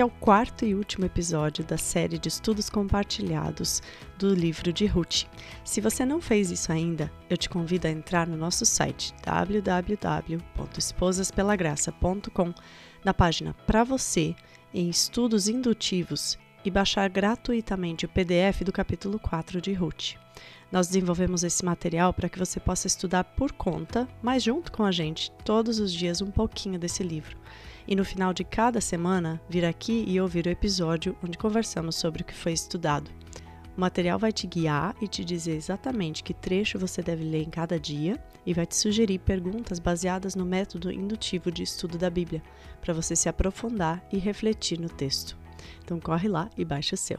Este é o quarto e último episódio da série de estudos compartilhados do livro de Ruth. Se você não fez isso ainda, eu te convido a entrar no nosso site www.esposaspelagraça.com, na página Para Você, em Estudos Indutivos, e baixar gratuitamente o PDF do capítulo 4 de Ruth. Nós desenvolvemos esse material para que você possa estudar por conta, mas junto com a gente, todos os dias um pouquinho desse livro e no final de cada semana vir aqui e ouvir o episódio onde conversamos sobre o que foi estudado. O material vai te guiar e te dizer exatamente que trecho você deve ler em cada dia e vai te sugerir perguntas baseadas no método indutivo de estudo da Bíblia, para você se aprofundar e refletir no texto. Então corre lá e baixa o seu.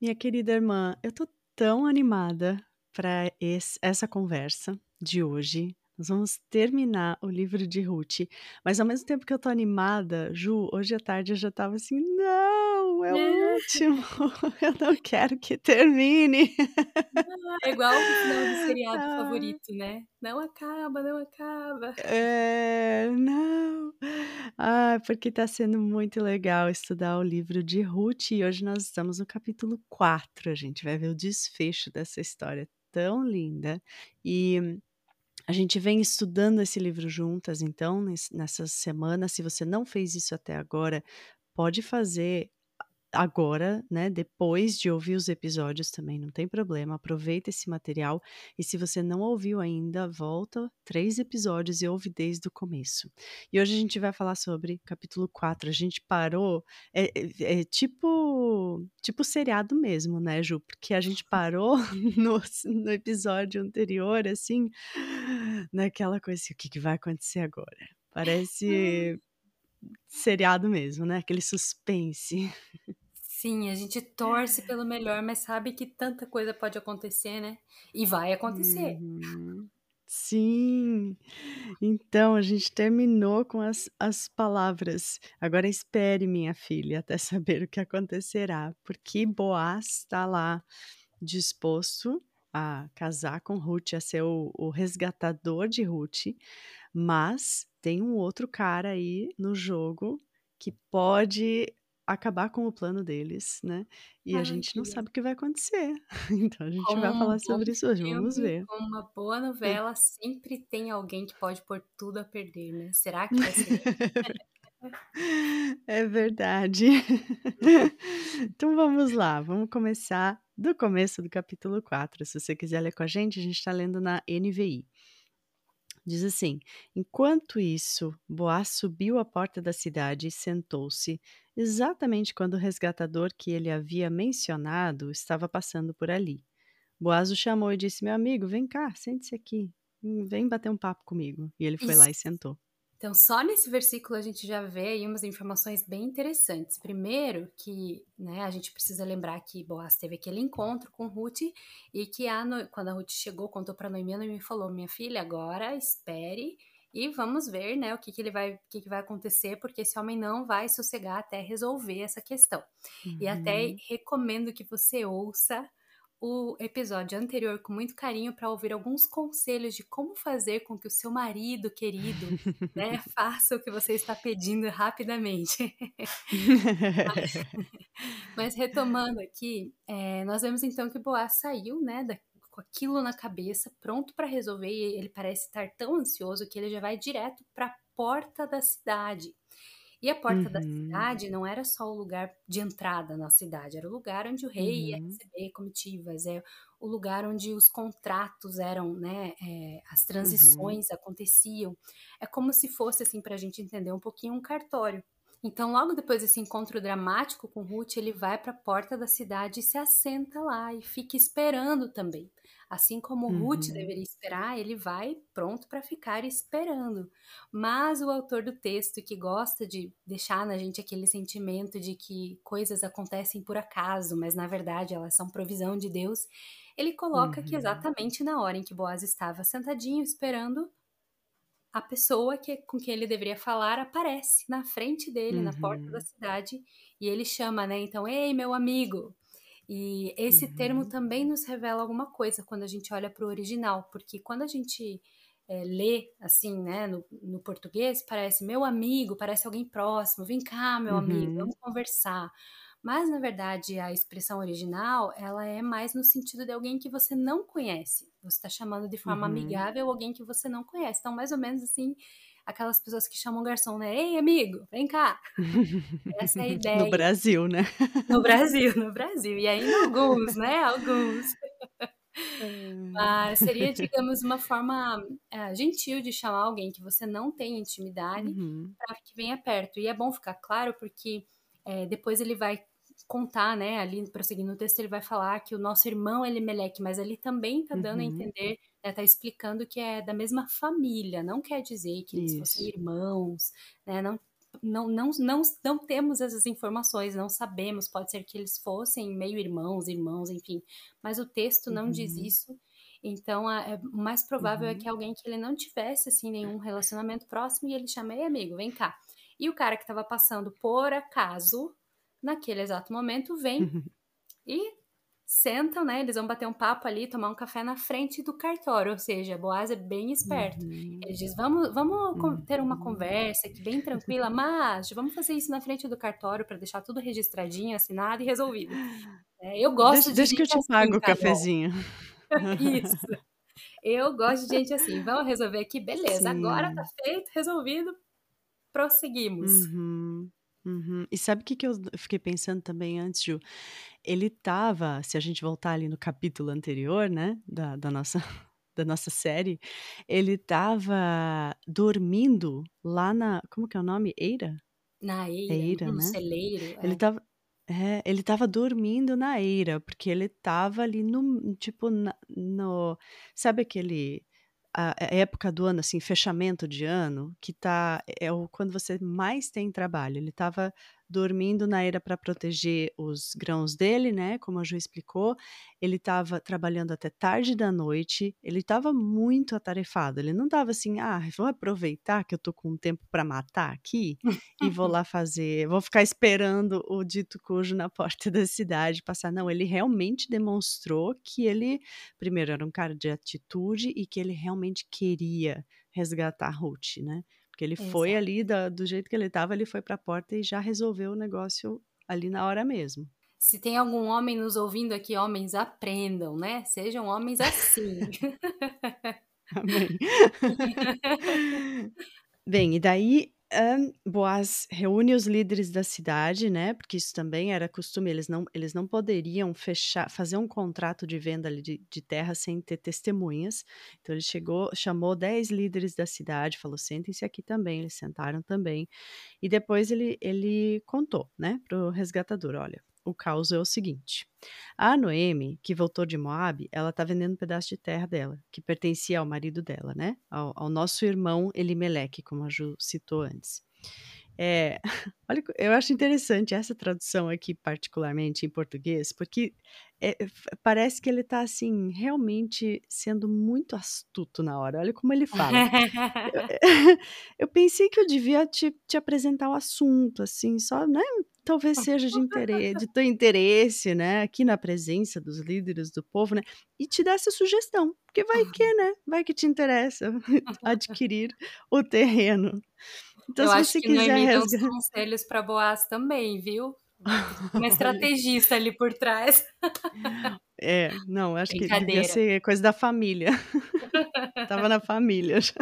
Minha querida irmã, eu tô tão animada para essa conversa de hoje. Nós vamos terminar o livro de Ruth, mas ao mesmo tempo que eu tô animada, Ju, hoje à tarde eu já tava assim, não, é o é. último, eu não quero que termine. é igual o final do seriado ah. favorito, né? Não acaba, não acaba. É, não. Ah, porque tá sendo muito legal estudar o livro de Ruth e hoje nós estamos no capítulo 4, a gente vai ver o desfecho dessa história tão linda. E a gente vem estudando esse livro juntas, então, nessas semanas. Se você não fez isso até agora, pode fazer agora, né, depois de ouvir os episódios também, não tem problema, aproveita esse material e se você não ouviu ainda, volta três episódios e ouve desde o começo. E hoje a gente vai falar sobre capítulo 4, a gente parou, é, é, é tipo, tipo seriado mesmo, né, Ju, porque a gente parou no, no episódio anterior, assim, naquela coisa assim, o que, que vai acontecer agora? Parece seriado mesmo, né? Aquele suspense. Sim, a gente torce pelo melhor, mas sabe que tanta coisa pode acontecer, né? E vai acontecer. Uhum. Sim. Então, a gente terminou com as, as palavras. Agora espere, minha filha, até saber o que acontecerá, porque Boaz está lá disposto a casar com Ruth, a ser o, o resgatador de Ruth, mas tem um outro cara aí no jogo que pode acabar com o plano deles, né? E Ai, a gente não sabe o que vai acontecer. Então a gente vai falar sobre isso hoje, vamos ver. Uma boa novela, sempre tem alguém que pode pôr tudo a perder, né? Será que vai ser? é verdade. então vamos lá, vamos começar do começo do capítulo 4. Se você quiser ler com a gente, a gente está lendo na NVI. Diz assim: Enquanto isso, Boaz subiu à porta da cidade e sentou-se, exatamente quando o resgatador que ele havia mencionado estava passando por ali. Boaz o chamou e disse: Meu amigo, vem cá, sente-se aqui, vem bater um papo comigo. E ele foi isso. lá e sentou. Então, só nesse versículo a gente já vê aí umas informações bem interessantes. Primeiro, que né, a gente precisa lembrar que Boaz teve aquele encontro com Ruth e que a no... quando a Ruth chegou, contou para Noemi, a Noemi falou: Minha filha, agora espere e vamos ver né, o que, que ele vai, o que, que vai acontecer, porque esse homem não vai sossegar até resolver essa questão. Uhum. E até uhum. recomendo que você ouça o episódio anterior com muito carinho para ouvir alguns conselhos de como fazer com que o seu marido querido né, faça o que você está pedindo rapidamente. mas, mas, retomando aqui, é, nós vemos então que Boaz saiu né, da, com aquilo na cabeça, pronto para resolver, e ele parece estar tão ansioso que ele já vai direto para a porta da cidade. E a porta uhum. da cidade não era só o lugar de entrada na cidade, era o lugar onde o rei uhum. ia receber comitivas, é o lugar onde os contratos eram, né, é, as uhum. transições uhum. aconteciam. É como se fosse, assim, para a gente entender um pouquinho, um cartório. Então, logo depois desse encontro dramático com Ruth, ele vai para a porta da cidade e se assenta lá e fica esperando também. Assim como uhum. Ruth deveria esperar, ele vai pronto para ficar esperando. Mas o autor do texto, que gosta de deixar na gente aquele sentimento de que coisas acontecem por acaso, mas na verdade elas são provisão de Deus, ele coloca uhum. que exatamente na hora em que Boaz estava sentadinho esperando, a pessoa que, com quem ele deveria falar aparece na frente dele, uhum. na porta da uhum. cidade, e ele chama, né? Então, ei, meu amigo. E esse uhum. termo também nos revela alguma coisa quando a gente olha para o original, porque quando a gente é, lê assim, né, no, no, português, parece meu amigo, parece alguém próximo, vem cá, meu uhum. amigo, vamos conversar. Mas, na verdade, a expressão original, ela é mais no sentido de alguém que você não conhece. Você está chamando de forma uhum. amigável alguém que você não conhece. Então, mais ou menos assim, aquelas pessoas que chamam o garçom, né? Ei, amigo, vem cá. Essa é a ideia. No Brasil, né? No Brasil, no Brasil. E ainda alguns, né? Alguns. Mas seria, digamos, uma forma é, gentil de chamar alguém que você não tem intimidade uhum. para que venha perto. E é bom ficar claro porque é, depois ele vai contar, né, ali prosseguindo o texto, ele vai falar que o nosso irmão é Elimelec, mas ele também está dando uhum. a entender, está né, explicando que é da mesma família, não quer dizer que eles Isso. fossem irmãos, né, não, não, não, não, não temos essas informações, não sabemos, pode ser que eles fossem meio irmãos, irmãos, enfim, mas o texto não uhum. diz isso, então, é, o mais provável é uhum. é que alguém que ele não tivesse, assim, nenhum relacionamento próximo e ele chama, ei, amigo, vem cá. E o cara que estava passando por acaso, naquele exato momento, vem uhum. e sentam, né? Eles vão bater um papo ali, tomar um café na frente do cartório. Ou seja, Boaz é bem esperto. Uhum. Ele diz: vamos, vamos uhum. ter uma conversa aqui bem tranquila, mas vamos fazer isso na frente do cartório para deixar tudo registradinho, assinado e resolvido. É, eu gosto deixa, de. Deixa que eu te assim, pago o tá cafezinho. isso. Eu gosto de gente assim. Vamos resolver aqui, beleza. Sim. Agora tá feito, resolvido prosseguimos. Uhum, uhum. E sabe o que, que eu fiquei pensando também antes, Ju? Ele tava, se a gente voltar ali no capítulo anterior, né, da, da nossa da nossa série, ele tava dormindo lá na, como que é o nome? Eira? Na Eira, Eira no né? celeiro. Ele é. tava é, ele tava dormindo na eira, porque ele tava ali no, tipo, na, no, sabe aquele a, época do ano, assim, fechamento de ano, que tá é o quando você mais tem trabalho. Ele estava dormindo na era para proteger os grãos dele, né? Como a Ju explicou, ele estava trabalhando até tarde da noite, ele estava muito atarefado. Ele não estava assim, ah, vou aproveitar que eu tô com tempo para matar aqui e vou lá fazer, vou ficar esperando o dito cujo na porta da cidade passar. Não, ele realmente demonstrou que ele, primeiro, era um cara de atitude e que ele realmente queria resgatar Ruth, né? Porque ele Exato. foi ali, da, do jeito que ele estava, ele foi para a porta e já resolveu o negócio ali na hora mesmo. Se tem algum homem nos ouvindo aqui, homens aprendam, né? Sejam homens assim. Amém. Bem, e daí Boaz reúne os líderes da cidade, né? Porque isso também era costume, eles não, eles não poderiam fechar, fazer um contrato de venda de, de terra sem ter testemunhas. Então ele chegou, chamou dez líderes da cidade, falou: sentem-se aqui também. Eles sentaram também. E depois ele, ele contou, né, para o resgatador: olha, o caos é o seguinte. A Noemi, que voltou de Moab, ela está vendendo um pedaço de terra dela, que pertencia ao marido dela, né? Ao, ao nosso irmão Elimeleque, como a Ju citou antes. É, olha, eu acho interessante essa tradução aqui, particularmente em português, porque é, parece que ele está assim, realmente sendo muito astuto na hora. Olha como ele fala. eu, eu, pensei que eu devia te, te apresentar o assunto, assim, só, né? Talvez seja de interesse, de teu interesse, né, aqui na presença dos líderes do povo, né, e te dar essa sugestão, porque vai que, né, vai que te interessa adquirir o terreno. Então, Eu se acho você que quiser resgatar... conselhos para Boaz também, viu? Uma estrategista ali por trás. É, não, acho que devia ser coisa da família. Tava na família já.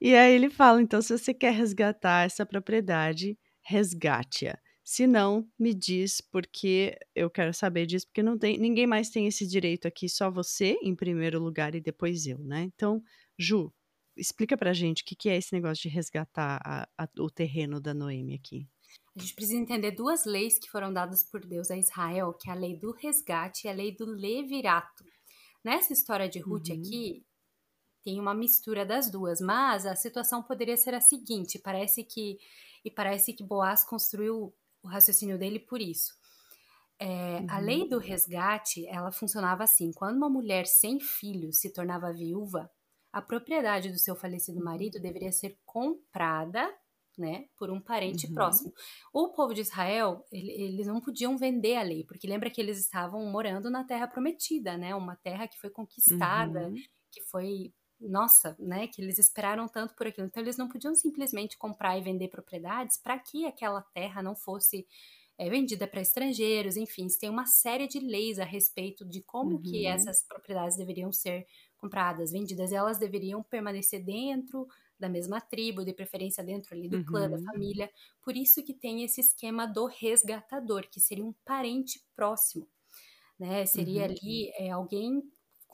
E aí ele fala: então, se você quer resgatar essa propriedade, resgate-a. Se não, me diz, porque eu quero saber disso, porque não tem, ninguém mais tem esse direito aqui, só você em primeiro lugar e depois eu, né? Então, Ju, explica pra gente o que, que é esse negócio de resgatar a, a, o terreno da Noemi aqui. A gente precisa entender duas leis que foram dadas por Deus a Israel, que é a lei do resgate e a lei do levirato. Nessa história de Ruth uhum. aqui, tem uma mistura das duas, mas a situação poderia ser a seguinte, parece que e parece que Boaz construiu o raciocínio dele por isso. É, uhum. A lei do resgate, ela funcionava assim: quando uma mulher sem filhos se tornava viúva, a propriedade do seu falecido marido deveria ser comprada, né, por um parente uhum. próximo. O povo de Israel, ele, eles não podiam vender a lei, porque lembra que eles estavam morando na terra prometida, né, uma terra que foi conquistada, uhum. que foi nossa, né, que eles esperaram tanto por aquilo. Então eles não podiam simplesmente comprar e vender propriedades para que aquela terra não fosse é, vendida para estrangeiros, enfim, tem uma série de leis a respeito de como uhum. que essas propriedades deveriam ser compradas, vendidas, e elas deveriam permanecer dentro da mesma tribo, de preferência dentro ali do uhum. clã, da uhum. família. Por isso que tem esse esquema do resgatador, que seria um parente próximo, né? Seria uhum. ali é, alguém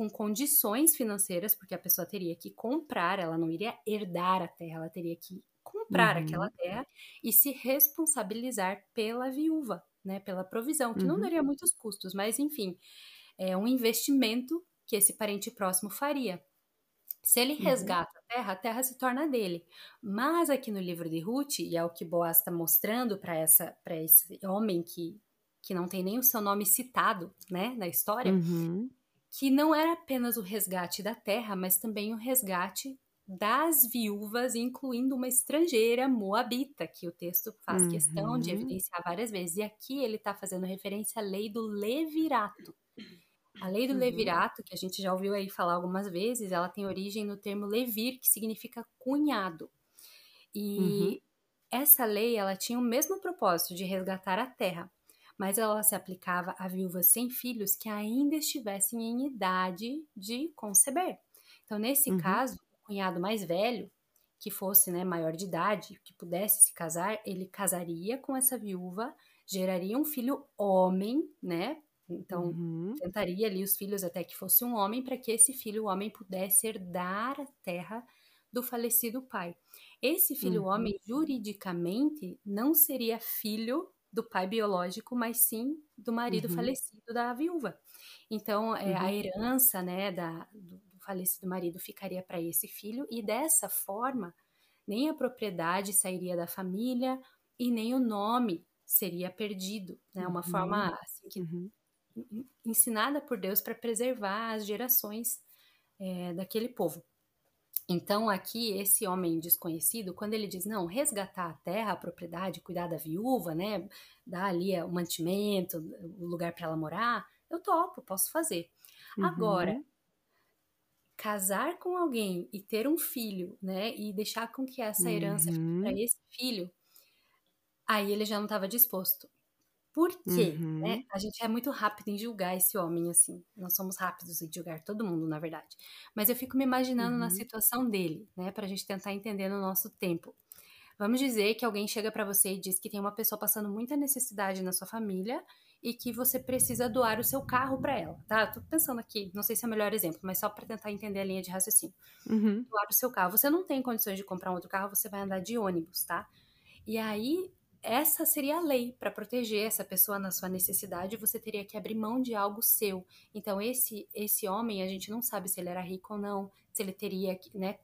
com condições financeiras, porque a pessoa teria que comprar, ela não iria herdar a terra, ela teria que comprar uhum. aquela terra e se responsabilizar pela viúva, né, pela provisão, que uhum. não daria muitos custos, mas enfim, é um investimento que esse parente próximo faria. Se ele uhum. resgata uhum. a terra, a terra se torna dele. Mas aqui no livro de Ruth, e é o que Boaz está mostrando para essa para esse homem que que não tem nem o seu nome citado, né, na história, uhum. Que não era apenas o resgate da terra, mas também o resgate das viúvas, incluindo uma estrangeira moabita, que o texto faz uhum. questão de uhum. evidenciar várias vezes. E aqui ele está fazendo referência à lei do levirato. A lei do uhum. levirato, que a gente já ouviu aí falar algumas vezes, ela tem origem no termo levir, que significa cunhado. E uhum. essa lei, ela tinha o mesmo propósito de resgatar a terra, mas ela se aplicava a viúvas sem filhos que ainda estivessem em idade de conceber. Então, nesse uhum. caso, cunhado mais velho, que fosse né, maior de idade, que pudesse se casar, ele casaria com essa viúva, geraria um filho homem, né? Então, uhum. tentaria ali os filhos até que fosse um homem, para que esse filho homem pudesse herdar a terra do falecido pai. Esse filho uhum. homem, juridicamente, não seria filho do pai biológico, mas sim do marido uhum. falecido da viúva. Então, é, a uhum. herança né, da, do, falecido marido ficaria para esse filho e dessa forma nem a propriedade sairia da família e nem o nome seria perdido, né? Uma uhum. forma assim, que, uhum. ensinada por Deus para preservar as gerações é, daquele povo. Então, aqui, esse homem desconhecido, quando ele diz, não, resgatar a terra, a propriedade, cuidar da viúva, né, dar ali o mantimento, o lugar para ela morar, eu topo, posso fazer. Uhum. Agora, casar com alguém e ter um filho, né, e deixar com que essa herança uhum. fique para esse filho, aí ele já não estava disposto. Por quê? Uhum. Né? A gente é muito rápido em julgar esse homem, assim. Nós somos rápidos em julgar todo mundo, na verdade. Mas eu fico me imaginando uhum. na situação dele, né? Pra gente tentar entender no nosso tempo. Vamos dizer que alguém chega para você e diz que tem uma pessoa passando muita necessidade na sua família e que você precisa doar o seu carro para ela, tá? Tô pensando aqui, não sei se é o melhor exemplo, mas só para tentar entender a linha de raciocínio. Uhum. Doar o seu carro. Você não tem condições de comprar um outro carro, você vai andar de ônibus, tá? E aí, essa seria a lei para proteger essa pessoa na sua necessidade, você teria que abrir mão de algo seu. Então, esse esse homem, a gente não sabe se ele era rico ou não, se ele teria, né,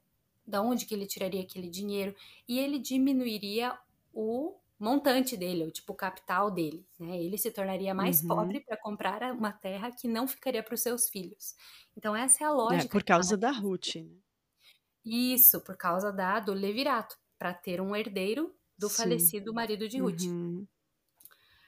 da onde que ele tiraria aquele dinheiro, e ele diminuiria o montante dele, o tipo capital dele, né? Ele se tornaria mais uhum. pobre para comprar uma terra que não ficaria para os seus filhos. Então essa é a é, lógica. É, por causa da Ruth. Né? Isso, por causa da do levirato, para ter um herdeiro do Sim. falecido marido de Ruth. Uhum.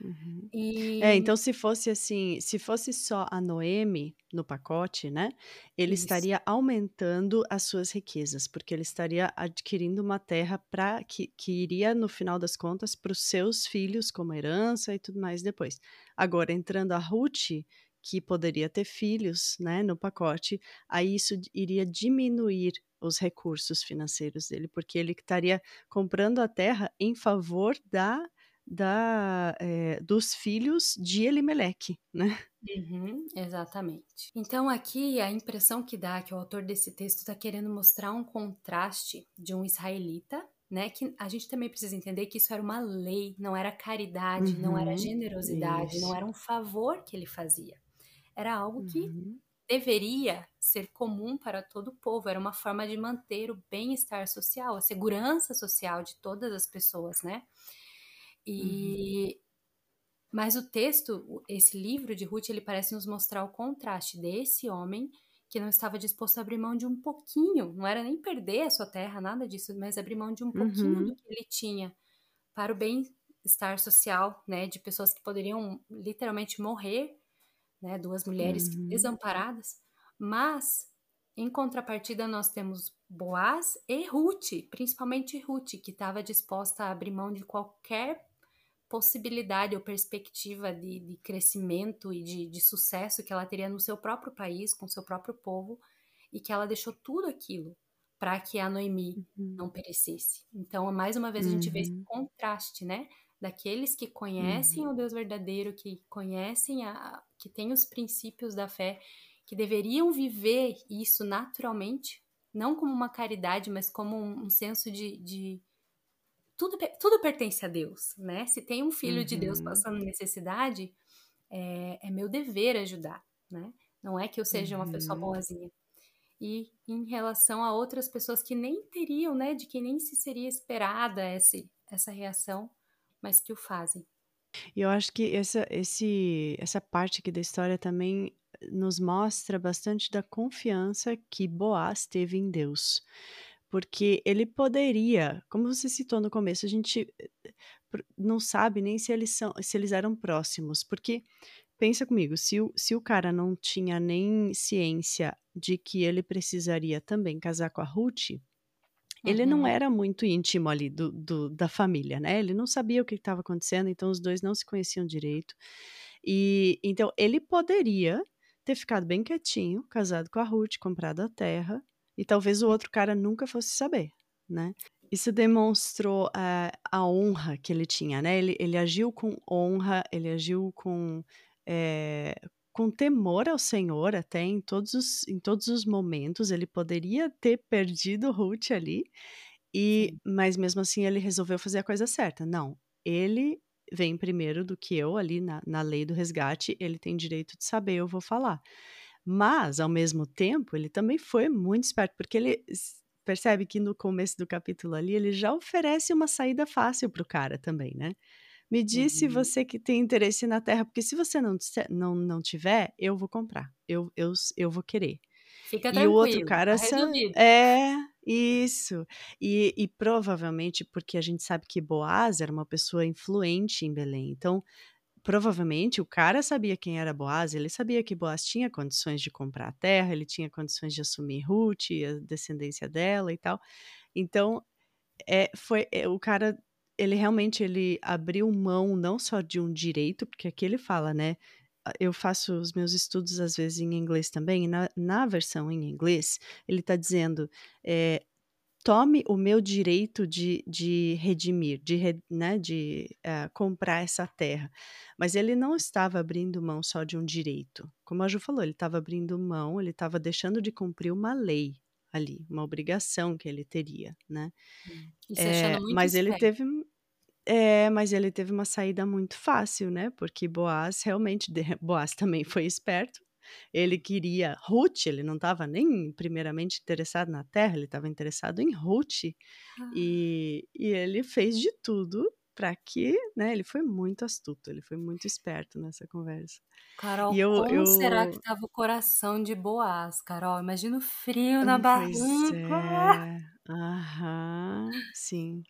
Uhum. E... É, então se fosse assim, se fosse só a Noemi no pacote, né? Ele Isso. estaria aumentando as suas riquezas, porque ele estaria adquirindo uma terra para que, que iria, no final das contas, para os seus filhos como herança e tudo mais depois. Agora, entrando a Ruth, que poderia ter filhos, né, no pacote, aí isso iria diminuir os recursos financeiros dele, porque ele estaria comprando a terra em favor da da, é, dos filhos de Elimeleque, né? Uhum, exatamente. Então, aqui a impressão que dá que o autor desse texto está querendo mostrar um contraste de um israelita, né? Que a gente também precisa entender que isso era uma lei, não era caridade, uhum, não era uhum, generosidade, isso. não era um favor que ele fazia. Era algo que uhum. deveria ser comum para todo o povo, era uma forma de manter o bem-estar social, a segurança social de todas as pessoas, né? E uhum. Mas o texto, esse livro de Ruth, ele parece nos mostrar o contraste desse homem que não estava disposto a abrir mão de um pouquinho, não era nem perder a sua terra, nada disso, mas abrir mão de um pouquinho uhum. do que ele tinha para o bem-estar social, né, de pessoas que poderiam literalmente morrer, né, duas mulheres uhum. desamparadas, mas em contrapartida nós temos Boaz e Ruth, principalmente Ruth, que estava disposta a abrir mão de qualquer possibilidade ou perspectiva de, de crescimento e de, de, sucesso que ela teria no seu próprio país, com seu próprio povo, e que ela deixou tudo aquilo para que a Noemi uhum. não perecesse. Então, mais uma vez, a gente vê esse uhum. contraste, né? Daqueles que conhecem uhum. o Deus verdadeiro, que conhecem, a, que têm os princípios da fé, que deveriam viver isso naturalmente, não como uma caridade, mas como um, um senso de, de tudo, tudo pertence a Deus, né? Se tem um filho uhum. de Deus uhum. passando necessidade, é, é, meu dever ajudar, né? Não é que eu seja uhum. uma pessoa uhum. boazinha. E em relação a outras pessoas que nem teriam, né? De que nem se seria esperada esse, essa reação, mas que o fazem. E eu acho que essa, esse, essa parte aqui da história também nos mostra bastante da confiança que Boaz teve em Deus porque ele poderia, como você citou no começo, a gente não sabe nem se eles são, se eles eram próximos, porque pensa comigo, se o, se o cara não tinha nem ciência de que ele precisaria também casar com a Ruth, uhum. ele não uhum. era muito íntimo ali do, do, da família, né? Ele não sabia o que estava acontecendo, então os dois não se conheciam direito. E então ele poderia ter ficado bem quietinho, casado com a Ruth, comprado a terra e talvez o outro cara nunca fosse saber, né? Isso demonstrou uh, a honra que ele tinha, né? Ele, ele agiu com honra, ele agiu com, é, com temor ao Senhor até em todos, os, em todos os momentos. Ele poderia ter perdido Ruth ali, e, mas mesmo assim ele resolveu fazer a coisa certa. Não, ele vem primeiro do que eu ali na, na lei do resgate, ele tem direito de saber, eu vou falar. Mas, ao mesmo tempo, ele também foi muito esperto, porque ele percebe que no começo do capítulo ali, ele já oferece uma saída fácil para o cara também, né? Me diz se uhum. você que tem interesse na terra, porque se você não, não, não tiver, eu vou comprar, eu, eu, eu vou querer. Fica tranquilo, e o outro cara tá é isso e, e provavelmente porque a gente sabe que Boaz era uma pessoa influente em Belém então provavelmente o cara sabia quem era Boaz, ele sabia que Boaz tinha condições de comprar a terra, ele tinha condições de assumir Ruth, a descendência dela e tal. Então, é, foi é, o cara, ele realmente ele abriu mão não só de um direito, porque aqui ele fala, né? Eu faço os meus estudos às vezes em inglês também, na, na versão em inglês, ele está dizendo é, tome o meu direito de, de redimir, de, né, de uh, comprar essa terra. Mas ele não estava abrindo mão só de um direito. Como a Ju falou, ele estava abrindo mão, ele estava deixando de cumprir uma lei ali, uma obrigação que ele teria, né? É, mas ele teve é, mas ele teve uma saída muito fácil, né? Porque Boaz realmente, Boaz também foi esperto, ele queria Ruth, ele não estava nem primeiramente interessado na terra, ele estava interessado em Ruth. Ah. E, e ele fez de tudo para que, né, ele foi muito astuto, ele foi muito esperto nessa conversa. Carol, eu, como eu... será que estava o coração de Boaz, Carol? Imagina o frio na pois barriga. É. Aham, sim.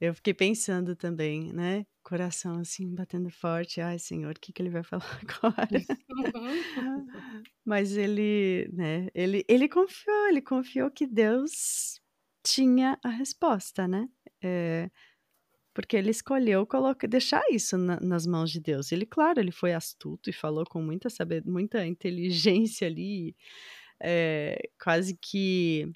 Eu fiquei pensando também, né? Coração assim, batendo forte. Ai, Senhor, o que, que ele vai falar agora? Mas ele, né? Ele, ele confiou, ele confiou que Deus tinha a resposta, né? É, porque ele escolheu colocar, deixar isso na, nas mãos de Deus. Ele, claro, ele foi astuto e falou com muita saber, muita inteligência ali, é, quase que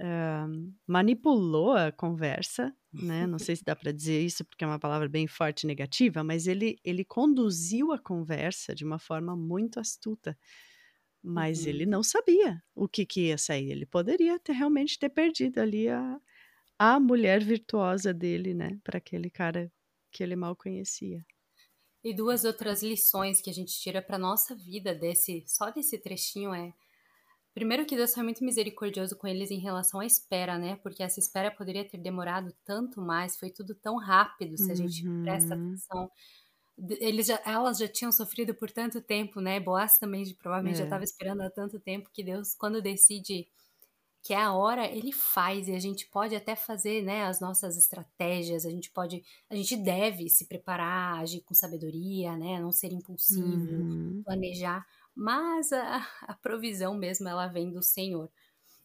uh, manipulou a conversa, né? Não sei se dá para dizer isso porque é uma palavra bem forte e negativa, mas ele, ele conduziu a conversa de uma forma muito astuta. Mas uhum. ele não sabia o que, que ia sair. Ele poderia ter realmente ter perdido ali a, a mulher virtuosa dele, né? Para aquele cara que ele mal conhecia. E duas outras lições que a gente tira para nossa vida desse só desse trechinho é Primeiro que Deus foi muito misericordioso com eles em relação à espera, né? Porque essa espera poderia ter demorado tanto mais, foi tudo tão rápido, se a gente uhum. presta atenção. Eles já, elas já tinham sofrido por tanto tempo, né? Boaz também provavelmente é. já estava esperando há tanto tempo que Deus, quando decide que é a hora, ele faz e a gente pode até fazer, né, as nossas estratégias, a gente pode, a gente deve se preparar, agir com sabedoria, né, não ser impulsivo, uhum. planejar, mas a, a, provisão mesmo ela vem do Senhor.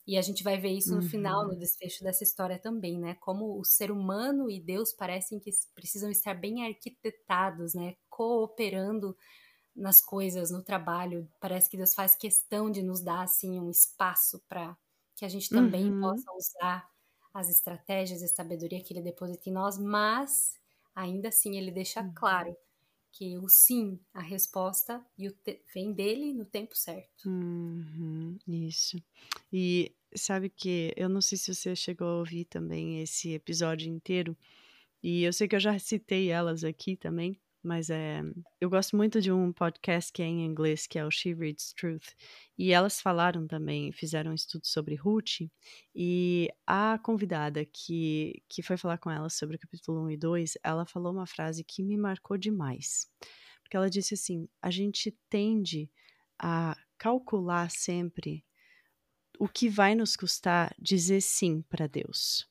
E a gente vai ver isso no uhum. final, no desfecho dessa história também, né? Como o ser humano e Deus parecem que precisam estar bem arquitetados, né? Cooperando nas coisas, no trabalho. Parece que Deus faz questão de nos dar assim um espaço para que a gente também uhum. possa usar as estratégias e sabedoria que ele deposita em nós, mas ainda assim ele deixa uhum. claro que o sim, a resposta e vem dele no tempo certo. Uhum, isso. E sabe que eu não sei se você chegou a ouvir também esse episódio inteiro, e eu sei que eu já citei elas aqui também, mas é, eu gosto muito de um podcast que é em inglês, que é o She Reads Truth, e elas falaram também, fizeram um estudo sobre Ruth, e a convidada que, que foi falar com ela sobre o capítulo 1 e 2, ela falou uma frase que me marcou demais, porque ela disse assim, a gente tende a calcular sempre o que vai nos custar dizer sim para Deus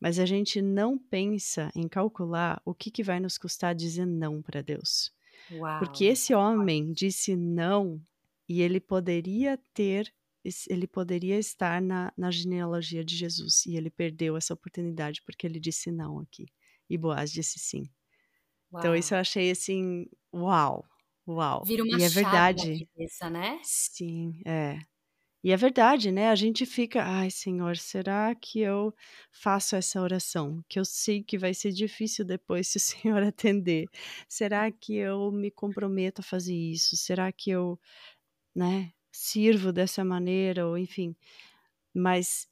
mas a gente não pensa em calcular o que, que vai nos custar dizer não para Deus. Uau, Porque esse homem disse não e ele poderia ter, ele poderia estar na, na genealogia de Jesus e ele perdeu essa oportunidade porque ele disse não aqui. E Boaz disse sim. Uau. Então isso eu achei assim, uau, uau. Vira uma e é verdade. Cabeça, né? Sim, é. E é verdade, né? A gente fica, ai, Senhor, será que eu faço essa oração? Que eu sei que vai ser difícil depois se o Senhor atender. Será que eu me comprometo a fazer isso? Será que eu, né, sirvo dessa maneira? Ou enfim. Mas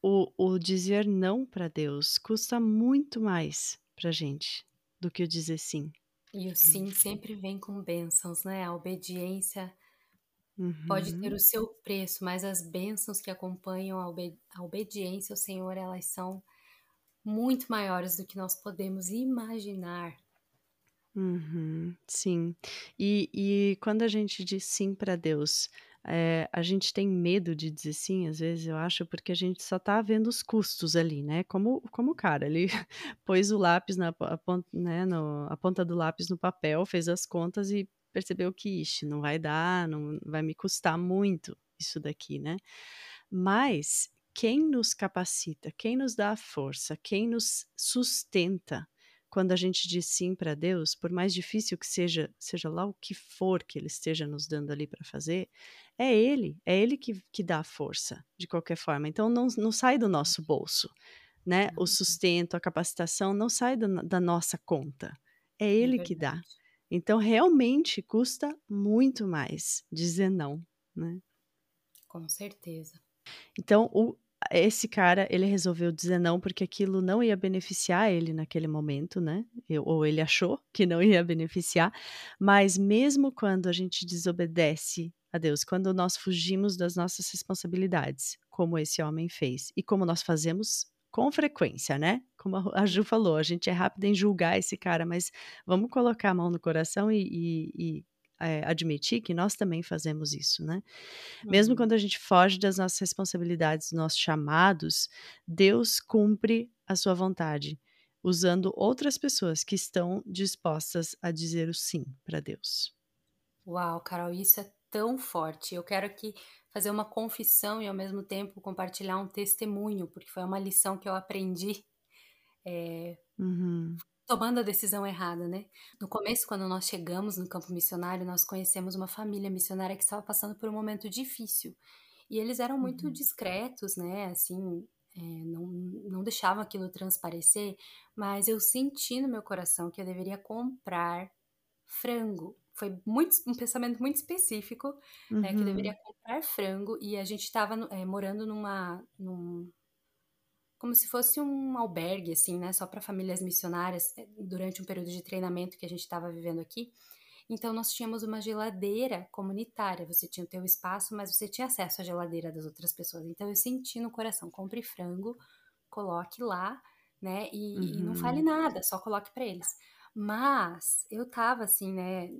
o, o dizer não para Deus custa muito mais para gente do que o dizer sim. E o sim sempre vem com bênçãos, né? A obediência Pode ter uhum. o seu preço, mas as bênçãos que acompanham a, obedi a obediência ao Senhor, elas são muito maiores do que nós podemos imaginar. Uhum, sim. E, e quando a gente diz sim para Deus, é, a gente tem medo de dizer sim, às vezes, eu acho, porque a gente só tá vendo os custos ali, né? Como, como o cara, ele pôs o lápis na a ponta, né, no, a ponta do lápis no papel, fez as contas e percebeu que, ixi, não vai dar, não vai me custar muito isso daqui, né? Mas quem nos capacita, quem nos dá a força, quem nos sustenta quando a gente diz sim para Deus, por mais difícil que seja, seja lá o que for que Ele esteja nos dando ali para fazer, é Ele, é Ele que, que dá a força, de qualquer forma. Então não, não sai do nosso bolso, né? O uhum. sustento, a capacitação não sai do, da nossa conta. É, é Ele é que dá. Então, realmente custa muito mais dizer não, né? Com certeza. Então, o, esse cara, ele resolveu dizer não porque aquilo não ia beneficiar ele naquele momento, né? Ou ele achou que não ia beneficiar. Mas mesmo quando a gente desobedece a Deus, quando nós fugimos das nossas responsabilidades, como esse homem fez, e como nós fazemos com frequência, né? Como a Ju falou, a gente é rápido em julgar esse cara, mas vamos colocar a mão no coração e, e, e é, admitir que nós também fazemos isso, né? Uhum. Mesmo quando a gente foge das nossas responsabilidades, dos nossos chamados, Deus cumpre a sua vontade, usando outras pessoas que estão dispostas a dizer o sim para Deus. Uau, Carol, isso é tão forte. Eu quero que fazer uma confissão e ao mesmo tempo compartilhar um testemunho, porque foi uma lição que eu aprendi é, uhum. tomando a decisão errada, né? No começo, quando nós chegamos no campo missionário, nós conhecemos uma família missionária que estava passando por um momento difícil. E eles eram muito uhum. discretos, né? Assim, é, não, não deixavam aquilo transparecer, mas eu senti no meu coração que eu deveria comprar frango. Foi muito, um pensamento muito específico, uhum. né, que eu deveria uhum. comprar frango, e a gente estava é, morando numa. Num, como se fosse um albergue, assim, né, só para famílias missionárias, é, durante um período de treinamento que a gente estava vivendo aqui. Então, nós tínhamos uma geladeira comunitária. Você tinha o teu espaço, mas você tinha acesso à geladeira das outras pessoas. Então, eu senti no coração, compre frango, coloque lá, né? E, uhum. e não fale uhum. nada, só coloque para eles. Mas eu tava assim, né?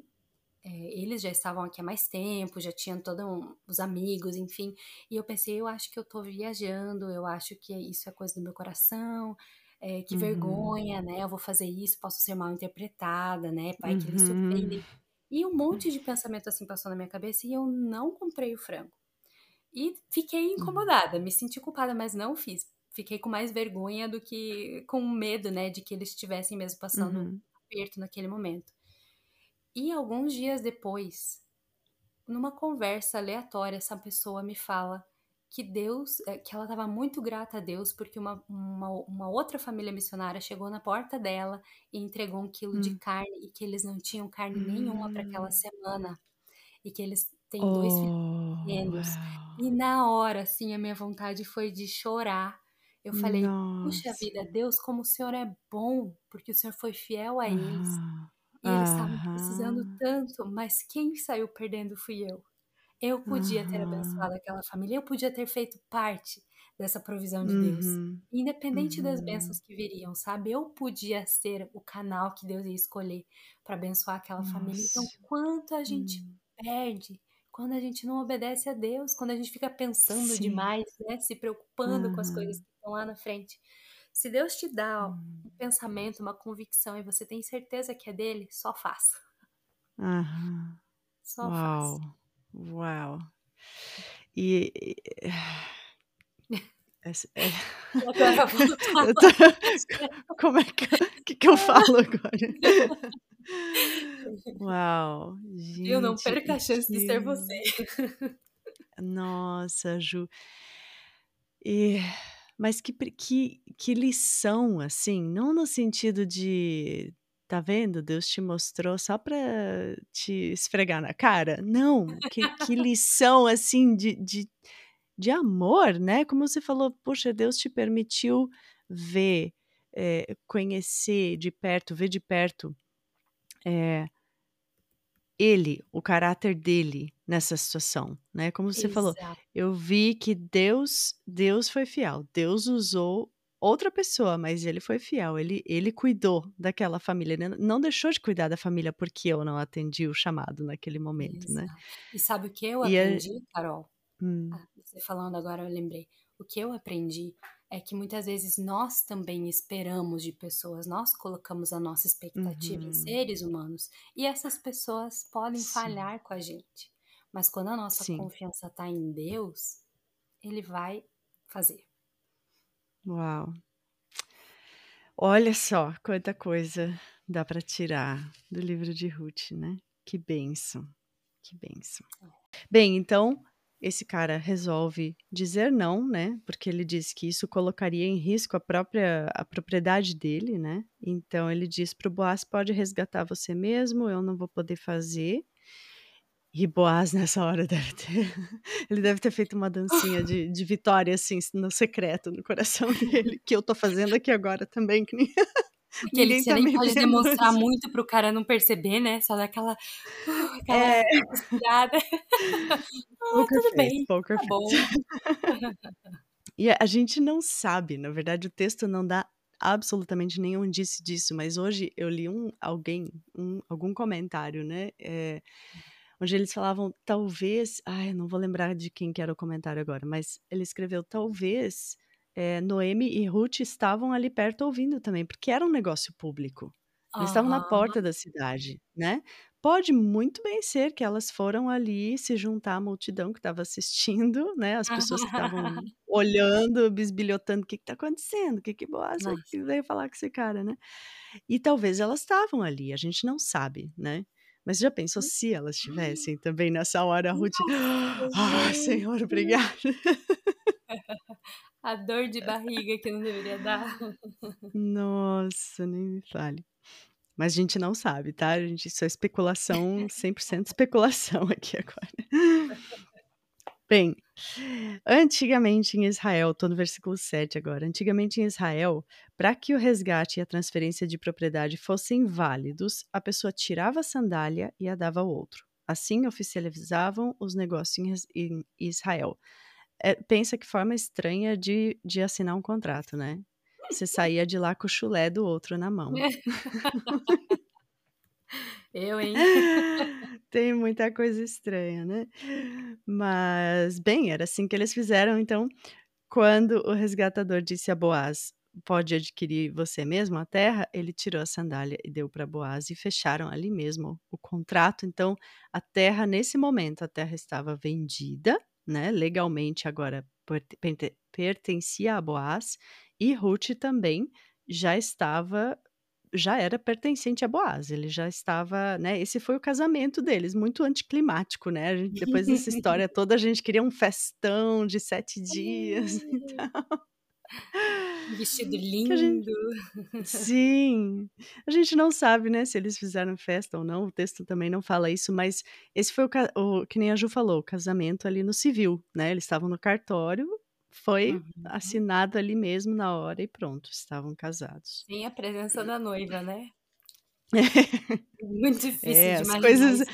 É, eles já estavam aqui há mais tempo, já tinham todos um, os amigos, enfim. E eu pensei, eu acho que eu tô viajando, eu acho que isso é coisa do meu coração, é, que uhum. vergonha, né? Eu vou fazer isso, posso ser mal interpretada, né? Pai, que eles uhum. ofendem. E um monte de pensamento assim passou na minha cabeça e eu não comprei o frango. E fiquei hum. incomodada, me senti culpada, mas não fiz. Fiquei com mais vergonha do que com medo, né, de que eles estivessem mesmo passando uhum. aperto naquele momento. E alguns dias depois, numa conversa aleatória, essa pessoa me fala que Deus, eh, que ela estava muito grata a Deus porque uma, uma, uma, outra família missionária chegou na porta dela e entregou um quilo hum. de carne e que eles não tinham carne hum. nenhuma para aquela semana e que eles têm oh, dois filhos pequenos. E na hora, assim, a minha vontade foi de chorar. Eu falei, Nossa. puxa vida, Deus, como o Senhor é bom, porque o Senhor foi fiel a eles. Ah. E eles estavam precisando tanto, mas quem saiu perdendo fui eu. Eu podia uhum. ter abençoado aquela família, eu podia ter feito parte dessa provisão de Deus. Uhum. Independente uhum. das bênçãos que viriam, sabe? Eu podia ser o canal que Deus ia escolher para abençoar aquela Nossa. família. Então, quanto a gente hum. perde quando a gente não obedece a Deus, quando a gente fica pensando Sim. demais, né? Se preocupando com as coisas que estão lá na frente. Se Deus te dá um pensamento, uma convicção e você tem certeza que é dele, só faça. Só Uau. faça. Uau! E. É, é, como é que, que, que eu falo agora? Uau! Gente, eu não perca a chance que... de ser você. Nossa, Ju. E, mas que, que, que lição, assim, não no sentido de Tá vendo? Deus te mostrou só para te esfregar na cara? Não, que, que lição assim de, de, de amor, né? Como você falou, poxa, Deus te permitiu ver, é, conhecer de perto, ver de perto é, ele, o caráter dele nessa situação, né? Como você Exato. falou, eu vi que Deus, Deus foi fiel. Deus usou outra pessoa, mas ele foi fiel, ele, ele cuidou daquela família, ele não deixou de cuidar da família porque eu não atendi o chamado naquele momento, né? Exato. né? E sabe o que eu e aprendi, a... Carol? Hum. Ah, você falando agora, eu lembrei. O que eu aprendi é que muitas vezes nós também esperamos de pessoas, nós colocamos a nossa expectativa uhum. em seres humanos e essas pessoas podem Sim. falhar com a gente. Mas quando a nossa Sim. confiança está em Deus, Ele vai fazer. Uau! Olha só quanta coisa dá para tirar do livro de Ruth, né? Que benção, que benção. Bem, então esse cara resolve dizer não, né? Porque ele diz que isso colocaria em risco a própria a propriedade dele, né? Então ele diz para Boaz: pode resgatar você mesmo, eu não vou poder fazer. E Boaz nessa hora deve ter. Ele deve ter feito uma dancinha de, de vitória, assim, no secreto, no coração dele, que eu tô fazendo aqui agora também, que nem. Aquele que você tá nem pode demonstrar muito pro cara não perceber, né? Só daquela. Uh, aquela é. ah, tudo face, bem. Poker tá bom. e a gente não sabe, na verdade, o texto não dá absolutamente nenhum indício disso, mas hoje eu li um alguém, um, algum comentário, né? É, onde eles falavam talvez, ai, não vou lembrar de quem que era o comentário agora, mas ele escreveu talvez é, Noemi e Ruth estavam ali perto ouvindo também, porque era um negócio público. Eles estavam na porta da cidade, né? Pode muito bem ser que elas foram ali se juntar à multidão que estava assistindo, né? As pessoas que estavam olhando, bisbilhotando o que está acontecendo, o que que Boaz veio falar com esse cara, né? E talvez elas estavam ali, a gente não sabe, né? Mas já pensou se elas tivessem também nessa hora a Ruth? Ah, Senhor, obrigada. A dor de barriga que não deveria dar. Nossa, nem me fale. Mas a gente não sabe, tá? A gente só é especulação, 100% especulação aqui agora. Bem, antigamente em Israel, estou no versículo 7 agora. Antigamente em Israel, para que o resgate e a transferência de propriedade fossem válidos, a pessoa tirava a sandália e a dava ao outro. Assim oficializavam os negócios em Israel. É, pensa que forma estranha de, de assinar um contrato, né? Você saía de lá com o chulé do outro na mão. Eu, hein? Tem muita coisa estranha, né? Mas, bem, era assim que eles fizeram. Então, quando o resgatador disse a Boaz: Pode adquirir você mesmo a terra, ele tirou a sandália e deu para Boaz e fecharam ali mesmo o contrato. Então, a terra, nesse momento, a terra estava vendida, né? Legalmente, agora pertencia a Boaz e Ruth também já estava já era pertencente a Boaz, ele já estava, né? Esse foi o casamento deles, muito anticlimático, né? Gente, depois dessa história toda, a gente queria um festão de sete dias e tal. Vestido lindo. A gente, sim. A gente não sabe, né, se eles fizeram festa ou não. O texto também não fala isso, mas esse foi o, o que nem a Ju falou, o casamento ali no civil, né? Eles estavam no cartório, foi uhum. assinado ali mesmo na hora e pronto, estavam casados. Sem a presença da noiva, né? muito difícil é, de as imaginar coisas,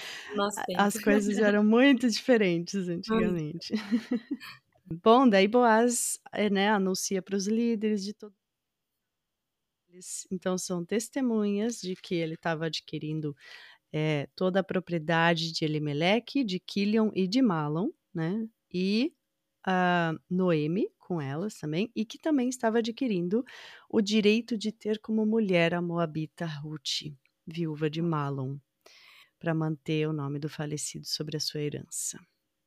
as coisas eram muito diferentes antigamente. Bom, daí Boaz eh, né, anuncia para os líderes de todos então são testemunhas de que ele estava adquirindo é, toda a propriedade de Elimelech, de Quilion e de Malon, né? E a Noemi com elas também, e que também estava adquirindo o direito de ter como mulher a moabita Ruth, viúva de Malon, para manter o nome do falecido sobre a sua herança.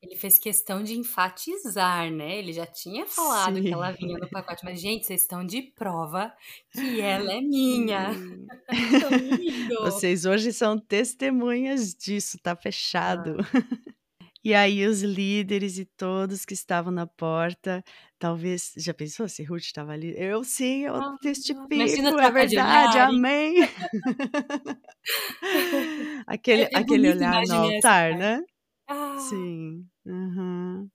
Ele fez questão de enfatizar, né? Ele já tinha falado Sim. que ela vinha no pacote, mas, gente, vocês estão de prova que ela é minha. vocês hoje são testemunhas disso, tá fechado. Ah. E aí os líderes e todos que estavam na porta, talvez, já pensou se Ruth estava ali? Eu sim, eu ah, testifico, é verdade, amém. aquele é, é aquele olhar no altar, né? Ah. Sim. Uhum.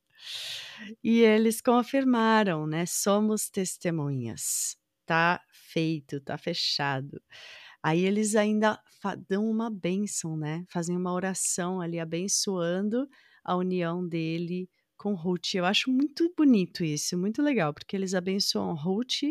E eles confirmaram, né? Somos testemunhas. Tá feito, tá fechado. Aí eles ainda dão uma bênção, né? Fazem uma oração ali abençoando a união dele com Ruth. Eu acho muito bonito isso, muito legal, porque eles abençoam Ruth,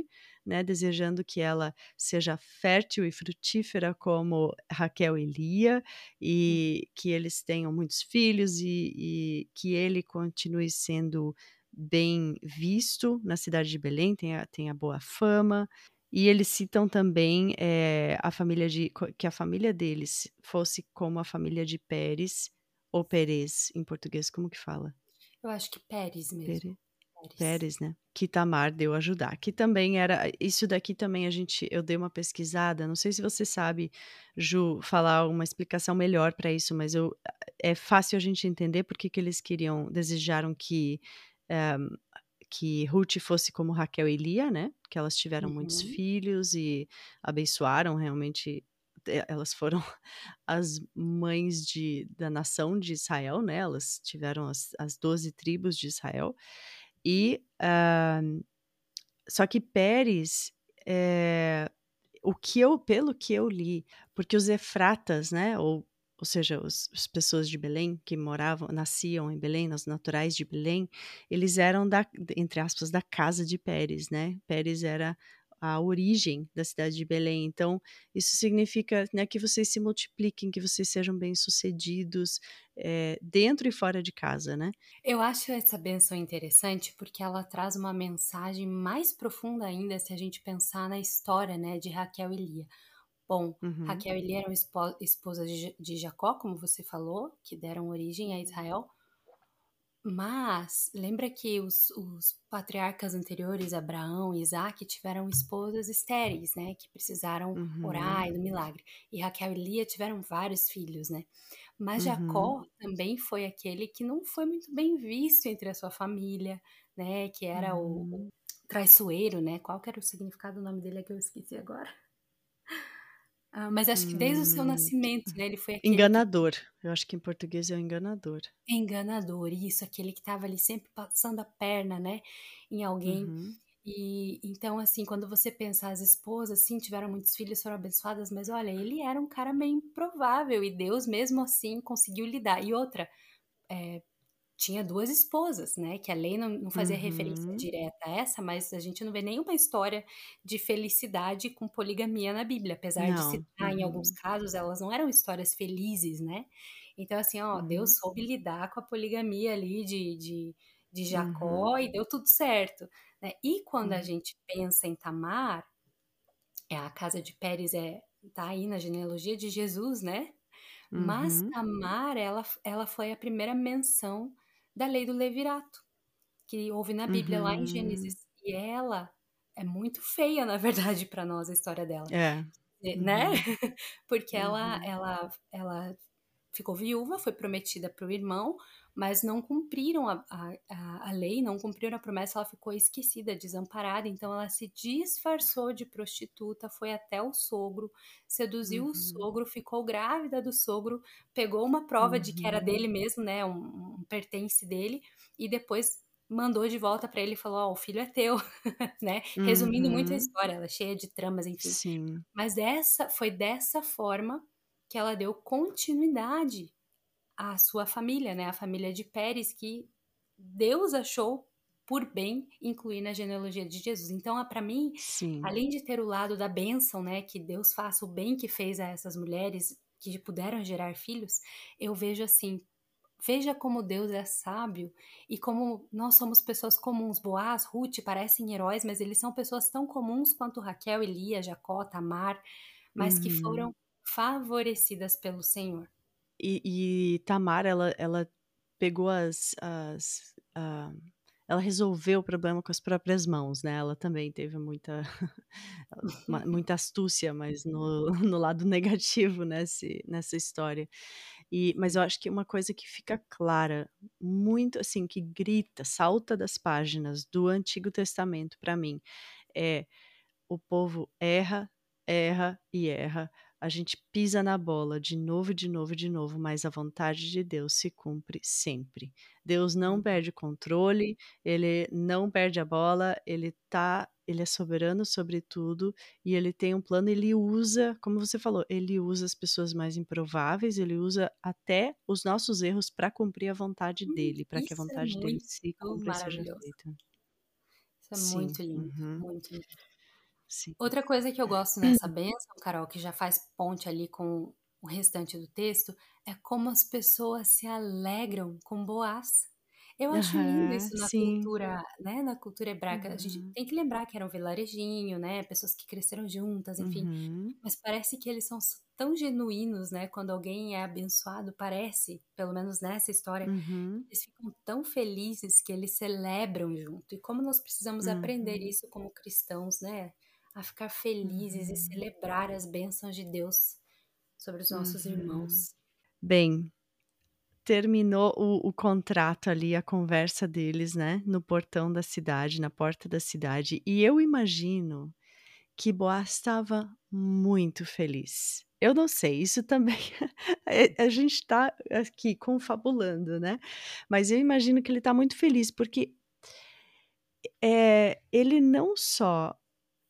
né, desejando que ela seja fértil e frutífera como Raquel e Lia, e que eles tenham muitos filhos e, e que ele continue sendo bem visto na cidade de Belém, tenha, tenha boa fama. E eles citam também é, a família de que a família deles fosse como a família de Pérez, ou Perez, em português, como que fala? Eu acho que Pérez mesmo. Pérez. Pérez, né? Que Tamar deu ajudar. Que também era. Isso daqui também a gente. Eu dei uma pesquisada. Não sei se você sabe, Ju, falar uma explicação melhor para isso, mas eu, é fácil a gente entender porque que eles queriam, desejaram que. Um, eh, que Ruth fosse como Raquel e Lia, né? Que elas tiveram uhum. muitos filhos e abençoaram realmente elas foram as mães de, da nação de Israel, né? Elas tiveram as, as 12 tribos de Israel. E uh, só que Pérez, é, o que eu, pelo que eu li, porque os Efratas, né? Ou ou seja, os, as pessoas de Belém que moravam, nasciam em Belém, os naturais de Belém, eles eram da, entre aspas, da casa de Pérez, né? Pérez era a origem da cidade de Belém. Então, isso significa né, que vocês se multipliquem, que vocês sejam bem-sucedidos é, dentro e fora de casa, né? Eu acho essa benção interessante porque ela traz uma mensagem mais profunda ainda se a gente pensar na história né, de Raquel e Lia. Bom, uhum. Raquel e Lia eram esposa de Jacó, como você falou, que deram origem a Israel, Mas lembra que os, os, patriarcas anteriores, Abraão e Isaac, tiveram esposas estéreis, né? Que precisaram uhum. orar e do milagre. E Raquel e Lia tiveram vários filhos, né? Mas uhum. Jacó também foi aquele que não foi muito bem visto entre a sua família, né? Que era uhum. o, traiçoeiro, né? Qual que era o significado do nome dele é que eu esqueci agora? Ah, mas acho que desde o seu hum. nascimento, né? Ele foi aquele. Enganador. Eu acho que em português é o enganador. Enganador, isso, aquele que estava ali sempre passando a perna, né? Em alguém. Uhum. E então, assim, quando você pensa, as esposas, sim, tiveram muitos filhos, foram abençoadas, mas olha, ele era um cara meio improvável e Deus, mesmo assim, conseguiu lidar. E outra, é, tinha duas esposas, né? Que a lei não, não fazia uhum. referência direta a essa, mas a gente não vê nenhuma história de felicidade com poligamia na Bíblia, apesar não. de citar uhum. em alguns uhum. casos, elas não eram histórias felizes, né? Então, assim, ó, uhum. Deus soube lidar com a poligamia ali de, de, de Jacó e uhum. deu tudo certo. Né? E quando a uhum. gente pensa em Tamar, é, a casa de Pérez é, tá aí na genealogia de Jesus, né? Mas Tamar, ela, ela foi a primeira menção da lei do levirato, que houve na Bíblia, uhum. lá em uhum. Gênesis. E ela é muito feia, na verdade, para nós, a história dela. É. Né? Uhum. Porque ela, uhum. ela, ela ficou viúva, foi prometida para o irmão, mas não cumpriram a, a, a lei, não cumpriram a promessa, ela ficou esquecida, desamparada, então ela se disfarçou de prostituta, foi até o sogro, seduziu uhum. o sogro, ficou grávida do sogro, pegou uma prova uhum. de que era uhum. dele mesmo, né, um, um pertence dele, e depois mandou de volta para ele e falou: Ó, oh, o filho é teu, né? Uhum. Resumindo muito a uhum. história, ela é cheia de tramas, enfim. Sim. Mas essa foi dessa forma que ela deu continuidade a sua família, né? A família de Pérez, que Deus achou por bem incluir na genealogia de Jesus. Então, para mim, Sim. além de ter o lado da bênção, né, que Deus faça o bem que fez a essas mulheres que puderam gerar filhos, eu vejo assim, veja como Deus é sábio e como nós somos pessoas comuns. Boaz, Ruth parecem heróis, mas eles são pessoas tão comuns quanto Raquel, Elia, Jacó, Tamar, mas uhum. que foram favorecidas pelo Senhor. E, e Tamar, ela, ela pegou as. as uh, ela resolveu o problema com as próprias mãos, né? Ela também teve muita, muita astúcia, mas no, no lado negativo nesse, nessa história. E, mas eu acho que uma coisa que fica clara, muito assim, que grita, salta das páginas do Antigo Testamento para mim, é o povo erra, erra e erra a gente pisa na bola de novo, de novo, de novo, mas a vontade de Deus se cumpre sempre. Deus não perde controle, ele não perde a bola, ele tá, ele é soberano sobre tudo e ele tem um plano, ele usa, como você falou, ele usa as pessoas mais improváveis, ele usa até os nossos erros para cumprir a vontade hum, dele, para que a é vontade é dele se cumpra e seja feita. Isso é Sim. muito lindo, uhum. muito lindo. Sim. Outra coisa que eu gosto nessa benção, Carol, que já faz ponte ali com o restante do texto, é como as pessoas se alegram com Boaz. Eu acho lindo isso na sim. cultura, né? Na cultura hebraica. Uhum. A gente uhum. tem que lembrar que era um vilarejinho, né? Pessoas que cresceram juntas, enfim. Uhum. Mas parece que eles são tão genuínos, né? Quando alguém é abençoado, parece, pelo menos nessa história, uhum. eles ficam tão felizes que eles celebram junto. E como nós precisamos aprender uhum. isso como cristãos, né? A ficar felizes uhum. e celebrar as bênçãos de Deus sobre os nossos uhum. irmãos. Bem, terminou o, o, contrato ali, a conversa deles, né, no portão da cidade, na porta da cidade, e eu imagino que Boaz estava muito feliz. Eu não sei, isso também a gente está aqui confabulando, né? Mas eu imagino que ele está muito feliz porque é, ele não só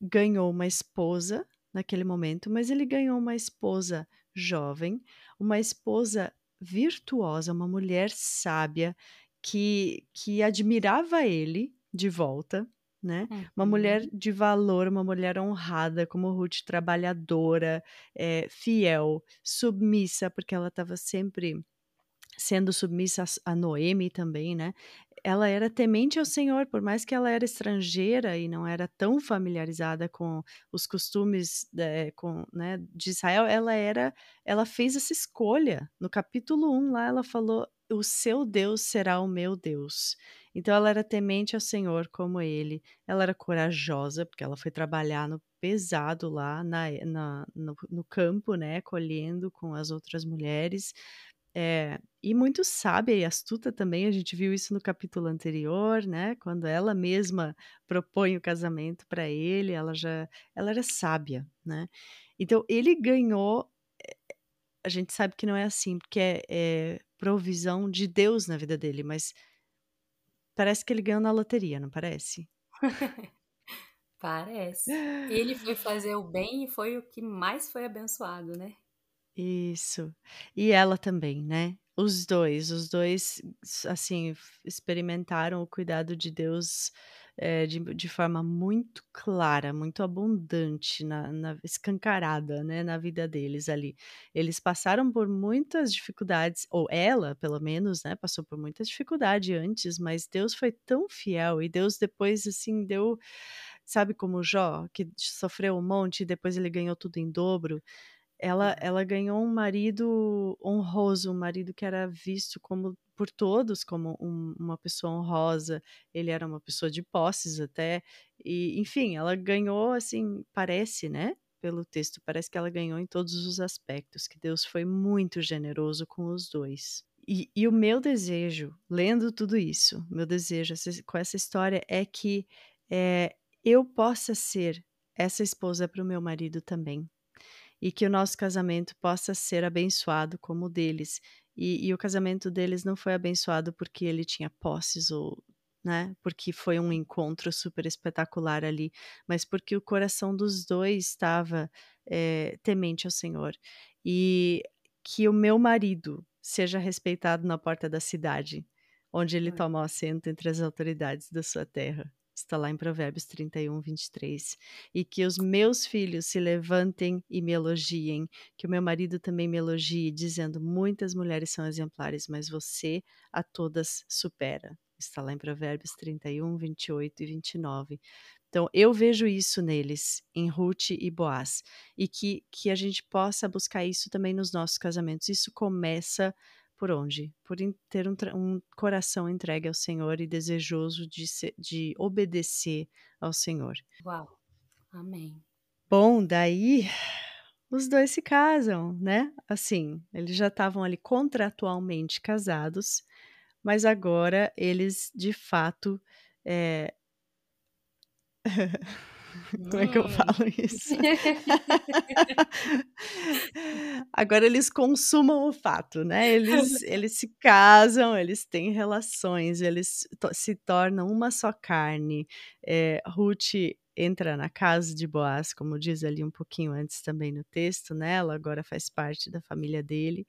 ganhou uma esposa naquele momento, mas ele ganhou uma esposa jovem, uma esposa virtuosa, uma mulher sábia que, que admirava ele de volta, né? Uhum. Uma mulher de valor, uma mulher honrada, como Ruth, trabalhadora, é, fiel, submissa, porque ela estava sempre sendo submissa a Noemi também, né? Ela era temente ao Senhor, por mais que ela era estrangeira e não era tão familiarizada com os costumes de, com, né, de Israel, ela era, ela fez essa escolha. No capítulo 1 lá ela falou: "O seu Deus será o meu Deus". Então ela era temente ao Senhor como ele. Ela era corajosa, porque ela foi trabalhar no pesado lá na, na no, no campo, né, colhendo com as outras mulheres. É, e muito sábia e astuta também, a gente viu isso no capítulo anterior, né? Quando ela mesma propõe o casamento para ele, ela já ela era sábia, né? Então ele ganhou. A gente sabe que não é assim, porque é, é provisão de Deus na vida dele, mas parece que ele ganhou na loteria, não parece? parece. Ele foi fazer o bem e foi o que mais foi abençoado, né? Isso. E ela também, né? Os dois, os dois, assim, experimentaram o cuidado de Deus é, de, de forma muito clara, muito abundante, na, na, escancarada, né, na vida deles ali. Eles passaram por muitas dificuldades, ou ela, pelo menos, né, passou por muita dificuldade antes, mas Deus foi tão fiel e Deus depois, assim, deu, sabe como Jó, que sofreu um monte e depois ele ganhou tudo em dobro. Ela, ela ganhou um marido honroso, um marido que era visto como por todos como um, uma pessoa honrosa. Ele era uma pessoa de posses até. E, enfim, ela ganhou assim, parece, né? Pelo texto, parece que ela ganhou em todos os aspectos, que Deus foi muito generoso com os dois. E, e o meu desejo, lendo tudo isso, meu desejo com essa história é que é, eu possa ser essa esposa para o meu marido também e que o nosso casamento possa ser abençoado como o deles. E, e, o casamento deles não foi abençoado porque ele tinha posses ou, né, porque foi um encontro super espetacular ali, mas porque o coração dos dois estava é, temente ao Senhor. E que o meu marido seja respeitado na porta da cidade, onde ele toma o assento entre as autoridades da sua terra está lá em Provérbios 31, 23. E que os meus filhos se levantem e me elogiem, que o meu marido também me elogie, dizendo: muitas mulheres são exemplares, mas você a todas supera. Está lá em Provérbios 31, 28 e 29. Então, eu vejo isso neles, em Ruth e Boaz, e que, que a gente possa buscar isso também nos nossos casamentos. Isso começa por onde? Por ter um, um coração entregue ao Senhor e desejoso de, ser, de obedecer ao Senhor. Uau, amém. Bom, daí os dois se casam, né? Assim, eles já estavam ali contratualmente casados, mas agora eles de fato é, Como é que eu hum. falo isso? Agora eles consumam o fato, né? Eles, eles se casam, eles têm relações, eles to se tornam uma só carne. É, Ruth entra na casa de Boaz, como diz ali um pouquinho antes também no texto, né? Ela agora faz parte da família dele.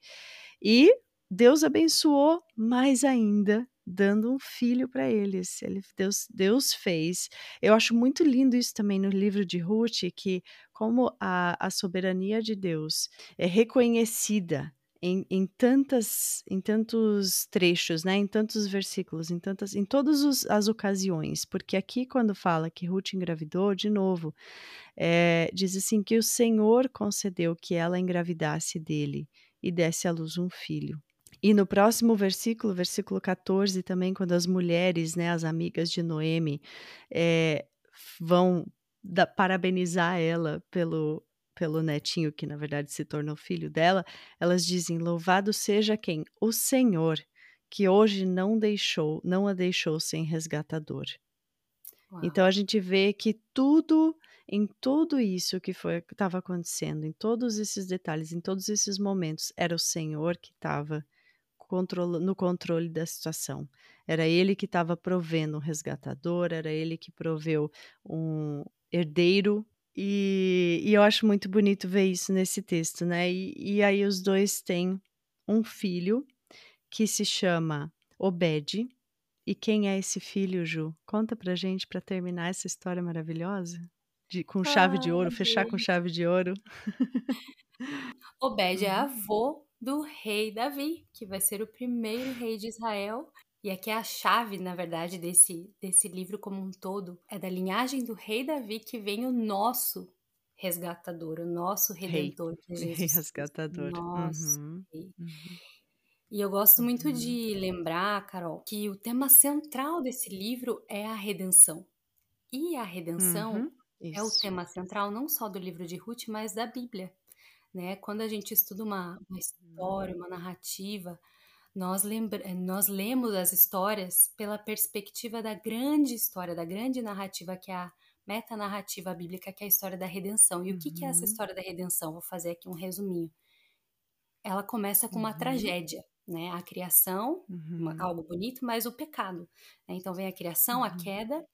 E Deus abençoou mais ainda dando um filho para eles. Ele, Deus, Deus fez. Eu acho muito lindo isso também no livro de Ruth, que como a, a soberania de Deus é reconhecida em, em, tantas, em tantos trechos, né, em tantos versículos, em tantas, em todas as ocasiões, porque aqui quando fala que Ruth engravidou, de novo, é, diz assim que o Senhor concedeu que ela engravidasse dele e desse à luz um filho. E no próximo versículo, versículo 14, também, quando as mulheres, né, as amigas de Noemi, é, vão da, parabenizar ela pelo, pelo netinho, que na verdade se tornou filho dela, elas dizem: Louvado seja quem? O Senhor, que hoje não deixou, não a deixou sem resgatador. Uau. Então a gente vê que tudo em tudo isso que foi estava acontecendo, em todos esses detalhes, em todos esses momentos, era o Senhor que estava no controle da situação. Era ele que estava provendo um resgatador, era ele que proveu um herdeiro. E, e, eu acho muito bonito ver isso nesse texto, né? E, e aí os dois têm um filho que se chama Obed. E quem é esse filho, Ju? Conta pra gente para terminar essa história maravilhosa. De, com chave de ouro, fechar com chave de ouro. Obed é avô do rei Davi, que vai ser o primeiro rei de Israel. E aqui é a chave, na verdade, desse, desse livro como um todo. É da linhagem do rei Davi que vem o nosso resgatador, o nosso redentor, rei, que é Jesus. Resgatador. Nosso uhum, rei. Uhum. E eu gosto muito uhum. de lembrar, Carol, que o tema central desse livro é a redenção. E a redenção uhum. é o tema central não só do livro de Ruth, mas da Bíblia. Né? Quando a gente estuda uma, uma história, uma narrativa, nós, lembra eh, nós lemos as histórias pela perspectiva da grande história, da grande narrativa que é a metanarrativa bíblica, que é a história da redenção. E o que, que é essa uhum. história da redenção? Vou fazer aqui um resuminho. Ela começa com uma uhum. tragédia, né? A criação, uhum. uma, algo bonito, mas o pecado. Né? Então vem a criação, a uhum. queda,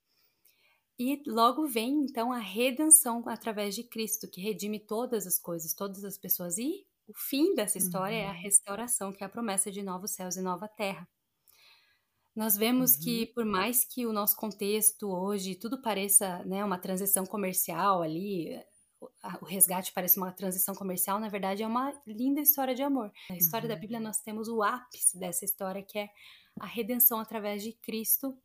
e logo vem então a redenção através de Cristo, que redime todas as coisas, todas as pessoas. E o fim dessa história é a uhum. restauração, que é a promessa de novos céus e nova terra. Nós vemos uhum. que, por mais que o nosso contexto hoje tudo pareça né, uma transição comercial ali, o resgate parece uma transição comercial, na verdade é uma linda história de amor. Na história uhum. da Bíblia nós temos o ápice dessa história, que é a redenção através de Cristo,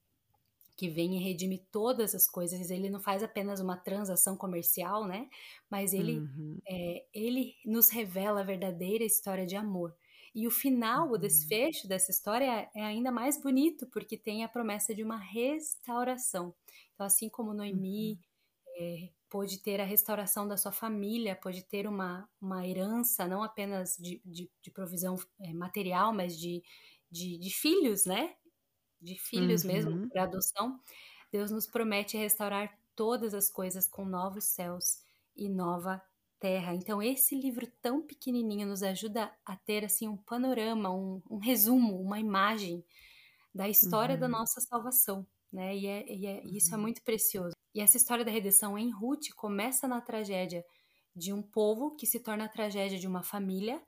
que vem e redime todas as coisas. Ele não faz apenas uma transação comercial, né? Mas ele, uhum. é, ele nos revela a verdadeira história de amor. E o final, o uhum. desfecho dessa história é ainda mais bonito, porque tem a promessa de uma restauração. Então, assim como Noemi uhum. é, pôde ter a restauração da sua família, pôde ter uma, uma herança, não apenas de, de, de provisão é, material, mas de, de, de, filhos, né? De filhos uhum. mesmo, por adoção. Deus nos promete restaurar todas as coisas com novos céus e nova terra. Então, esse livro tão pequenininho nos ajuda a ter assim um panorama, um, um resumo, uma imagem da história uhum. da nossa salvação, né? E, é, e é, isso é uhum. muito precioso. E essa história da redenção em Ruth começa na tragédia de um povo que se torna a tragédia de uma família,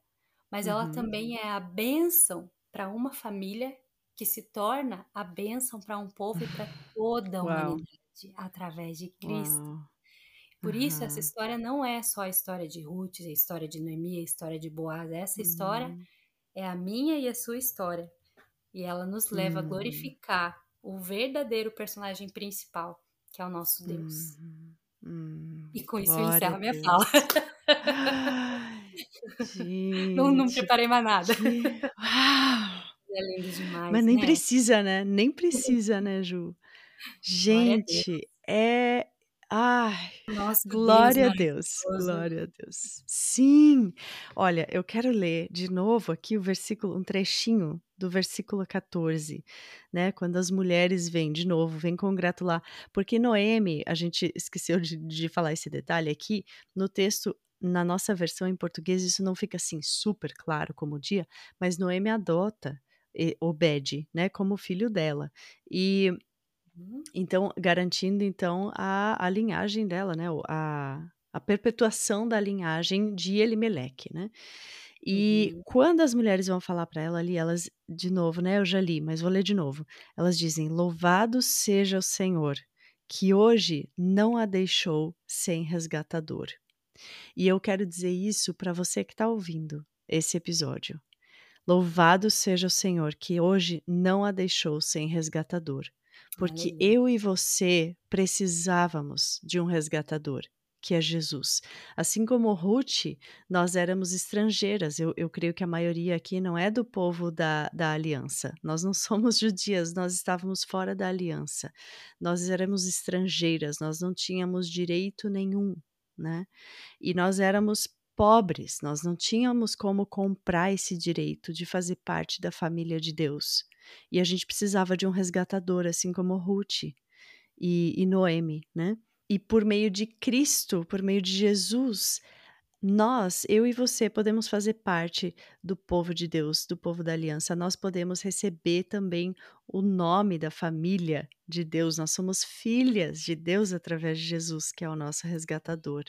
mas uhum. ela também é a bênção para uma família que se torna a bênção para um povo e para toda a humanidade através de Cristo. Uau. Por uhum. isso, essa história não é só a história de Ruth, a história de Noemi, a história de Boaz. Essa uhum. história é a minha e a sua história. E ela nos leva uhum. a glorificar o verdadeiro personagem principal, que é o nosso Deus. Uhum. E com isso Glória eu encerro a minha fala. não, não preparei mais nada. Que... É lindo demais. Mas nem né? precisa, né? Nem precisa, né, Ju? Gente, é Ai, Nossa, glória a Deus, glória a Deus. Sim. Olha, eu quero ler de novo aqui o versículo, um trechinho do versículo 14, né? Quando as mulheres vêm de novo, vêm congratular, porque Noemi, a gente esqueceu de, de falar esse detalhe aqui, no texto na nossa versão em português isso não fica assim super claro como o dia, mas Noemi adota Obed, né, como filho dela. E Uhum. Então, garantindo então a, a linhagem dela, né? A, a perpetuação da linhagem de Elimeleque, né? E uhum. quando as mulheres vão falar para ela ali, elas, de novo, né? Eu já li, mas vou ler de novo. Elas dizem: Louvado seja o Senhor, que hoje não a deixou sem resgatador. E eu quero dizer isso para você que está ouvindo esse episódio. Louvado seja o Senhor, que hoje não a deixou sem resgatador porque eu e você precisávamos de um resgatador, que é Jesus. Assim como Ruth, nós éramos estrangeiras. Eu, eu creio que a maioria aqui não é do povo da, da aliança. Nós não somos judias, nós estávamos fora da aliança. Nós éramos estrangeiras, nós não tínhamos direito nenhum, né? E nós éramos pobres, nós não tínhamos como comprar esse direito de fazer parte da família de Deus. E a gente precisava de um resgatador, assim como Ruth e, e Noemi, né? E por meio de Cristo, por meio de Jesus, nós, eu e você, podemos fazer parte do povo de Deus, do povo da aliança. Nós podemos receber também o nome da família de Deus. Nós somos filhas de Deus através de Jesus, que é o nosso resgatador.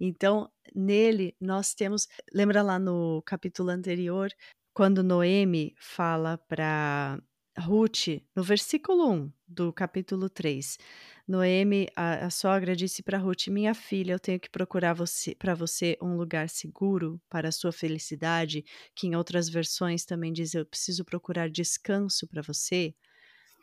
Então, nele, nós temos. Lembra lá no capítulo anterior, quando Noemi fala para Ruth, no versículo 1 do capítulo 3, Noemi, a, a sogra, disse para Ruth: Minha filha, eu tenho que procurar você, para você um lugar seguro para a sua felicidade, que em outras versões também diz: Eu preciso procurar descanso para você.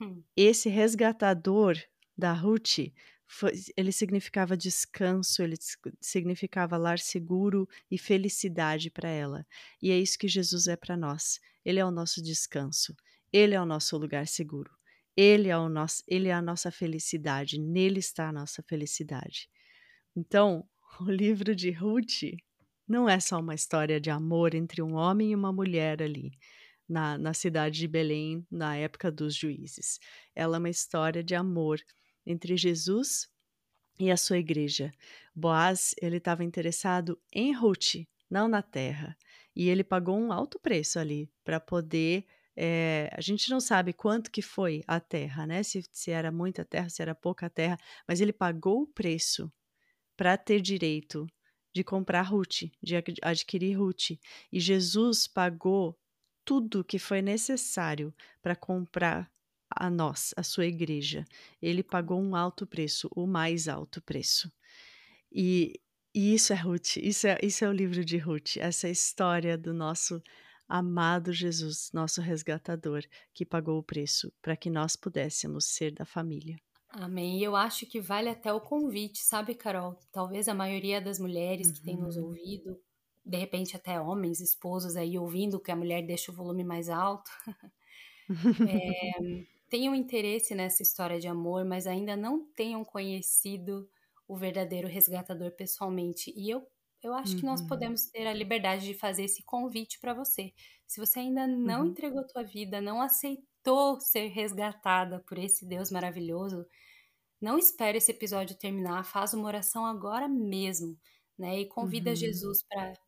Hum. Esse resgatador da Ruth foi, ele significava descanso, ele significava lar seguro e felicidade para ela. E é isso que Jesus é para nós. Ele é o nosso descanso, ele é o nosso lugar seguro. Ele é, o nosso, ele é a nossa felicidade, nele está a nossa felicidade. Então, o livro de Ruth não é só uma história de amor entre um homem e uma mulher ali, na, na cidade de Belém, na época dos juízes. Ela é uma história de amor entre Jesus e a sua igreja. Boaz, ele estava interessado em Ruth, não na terra, e ele pagou um alto preço ali para poder é, a gente não sabe quanto que foi a terra, né? Se, se era muita terra, se era pouca terra, mas ele pagou o preço para ter direito de comprar Ruth, de adquirir Ruth. E Jesus pagou tudo que foi necessário para comprar a nós, a sua igreja. Ele pagou um alto preço, o mais alto preço. E, e isso é Ruth, isso é, isso é o livro de Ruth, essa história do nosso amado Jesus, nosso resgatador, que pagou o preço para que nós pudéssemos ser da família. Amém. Eu acho que vale até o convite, sabe, Carol? Talvez a maioria das mulheres uhum. que tem nos ouvido, de repente até homens, esposos aí ouvindo que a mulher deixa o volume mais alto, é, tenham interesse nessa história de amor, mas ainda não tenham conhecido o verdadeiro resgatador pessoalmente. E eu, eu acho uhum. que nós uhum. podemos ter a liberdade de fazer esse convite para você. Se você ainda não uhum. entregou a tua vida, não aceitou ser resgatada por esse Deus maravilhoso, não espere esse episódio terminar, faz uma oração agora mesmo, né? E convida uhum. Jesus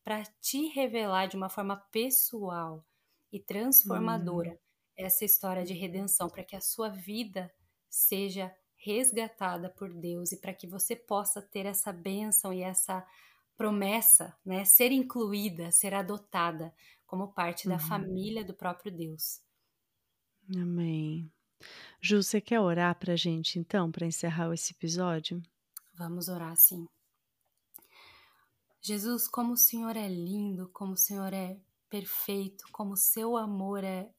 para te revelar de uma forma pessoal e transformadora essa história de redenção, para que a sua vida seja resgatada por Deus e para que você possa ter essa bênção e essa promessa, né, ser incluída, ser adotada como parte uhum. da família do próprio Deus. Amém. Ju, você quer orar para a gente então, para encerrar esse episódio? Vamos orar, sim. Jesus, como o Senhor é lindo, como o Senhor é perfeito, como o seu amor é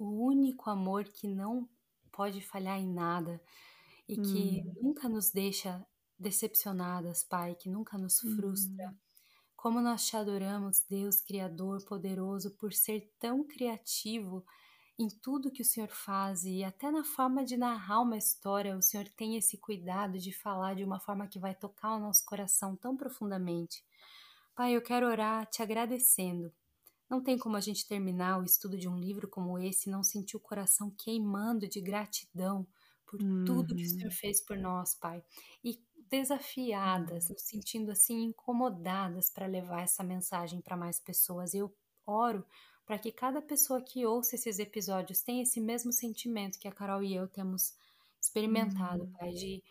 o único amor que não pode falhar em nada e que hum. nunca nos deixa decepcionadas, Pai, que nunca nos frustra. Hum. Como nós te adoramos, Deus Criador poderoso, por ser tão criativo em tudo que o Senhor faz e até na forma de narrar uma história, o Senhor tem esse cuidado de falar de uma forma que vai tocar o nosso coração tão profundamente. Pai, eu quero orar te agradecendo não tem como a gente terminar o estudo de um livro como esse e não sentir o coração queimando de gratidão por uhum. tudo que o Senhor uhum. fez por nós, Pai. E desafiadas, nos sentindo assim incomodadas para levar essa mensagem para mais pessoas. Eu oro para que cada pessoa que ouça esses episódios tenha esse mesmo sentimento que a Carol e eu temos experimentado, uhum. Pai, de,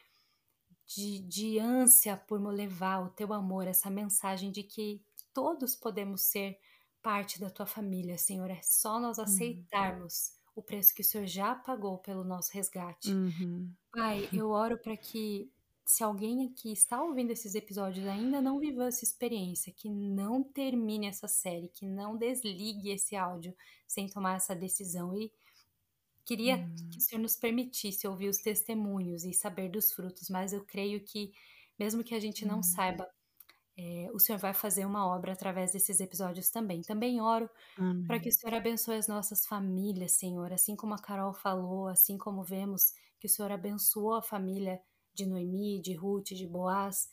de, de ânsia por levar o teu amor, essa mensagem de que todos podemos ser parte da tua família, Senhor. É só nós uhum. aceitarmos uhum. o preço que o Senhor já pagou pelo nosso resgate. Uhum. Pai, eu oro para que se alguém aqui está ouvindo esses episódios ainda não viveu essa experiência, que não termine essa série, que não desligue esse áudio sem tomar essa decisão. E queria uhum. que o Senhor nos permitisse ouvir os testemunhos e saber dos frutos, mas eu creio que, mesmo que a gente não uhum. saiba é, o Senhor vai fazer uma obra através desses episódios também. Também oro para que o Senhor abençoe as nossas famílias, Senhor, assim como a Carol falou, assim como vemos que o Senhor abençoou a família de Noemi, de Ruth, de Boaz.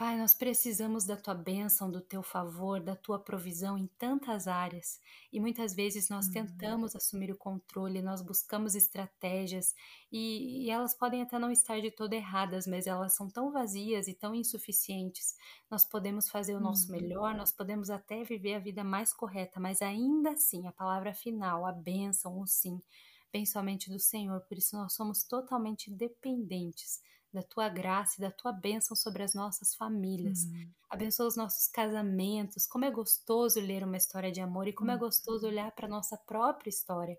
Pai, nós precisamos da tua bênção, do teu favor, da tua provisão em tantas áreas. E muitas vezes nós uhum. tentamos assumir o controle, nós buscamos estratégias e, e, elas podem até não estar de todo erradas, mas elas são tão vazias e tão insuficientes. Nós podemos fazer o nosso uhum. melhor, nós podemos até viver a vida mais correta, mas ainda assim, a palavra final, a bênção, o sim, vem somente do Senhor. Por isso nós somos totalmente dependentes da tua graça e da tua bênção sobre as nossas famílias. Uhum. Abençoa os nossos casamentos. Como é gostoso ler uma história de amor e como é uhum. gostoso olhar para a nossa própria história.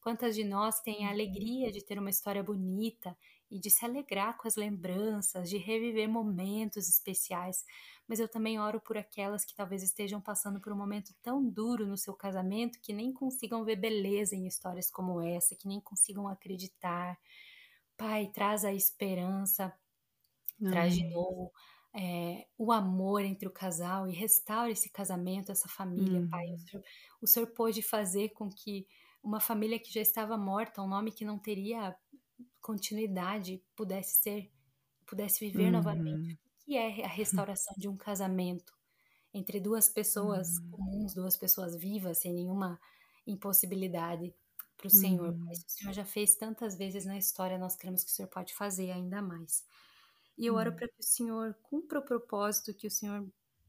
Quantas de nós têm a uhum. alegria de ter uma história bonita e de se alegrar com as lembranças, de reviver momentos especiais. Mas eu também oro por aquelas que talvez estejam passando por um momento tão duro no seu casamento que nem consigam ver beleza em histórias como essa, que nem consigam acreditar Pai, traz a esperança, Amém. traz de novo é, o amor entre o casal e restaura esse casamento, essa família, Pai. O uhum. senhor, o senhor pôde fazer com que uma família que já estava morta, um nome que não teria continuidade, pudesse ser, pudesse viver uhum. novamente. O que é a restauração de um casamento entre duas pessoas uhum. comuns, duas pessoas vivas, sem nenhuma impossibilidade? Para o Senhor. Uhum. o Senhor já fez tantas vezes na história, nós queremos que o Senhor pode fazer ainda mais. E eu oro uhum. para que o Senhor cumpra o propósito que o Senhor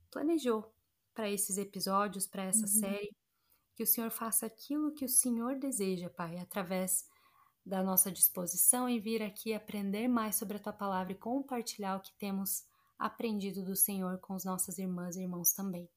planejou para esses episódios, para essa uhum. série. Que o Senhor faça aquilo que o Senhor deseja, Pai, através da nossa disposição em vir aqui aprender mais sobre a tua palavra e compartilhar o que temos aprendido do Senhor com as nossas irmãs e irmãos também.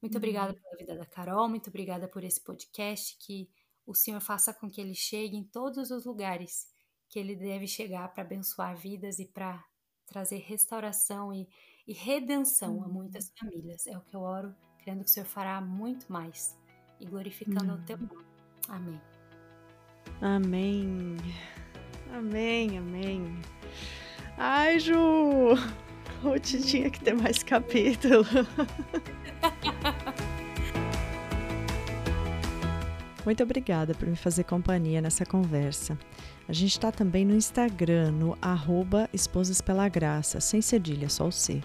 Muito uhum. obrigada pela vida da Carol, muito obrigada por esse podcast que o Senhor faça com que ele chegue em todos os lugares que ele deve chegar para abençoar vidas e para trazer restauração e, e redenção a uhum. muitas famílias. É o que eu oro, crendo que o Senhor fará muito mais e glorificando o teu nome. Amém. Amém. Amém, amém. Ai, Ju! Ruth tinha que ter mais capítulo. Muito obrigada por me fazer companhia nessa conversa. A gente está também no Instagram, no arroba Esposas Pela Graça, sem cedilha, só o C.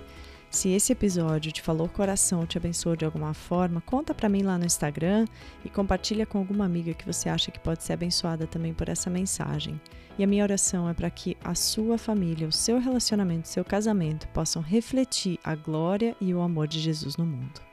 Se esse episódio te falou coração, te abençoou de alguma forma, conta para mim lá no Instagram e compartilha com alguma amiga que você acha que pode ser abençoada também por essa mensagem. E a minha oração é para que a sua família, o seu relacionamento, o seu casamento possam refletir a glória e o amor de Jesus no mundo.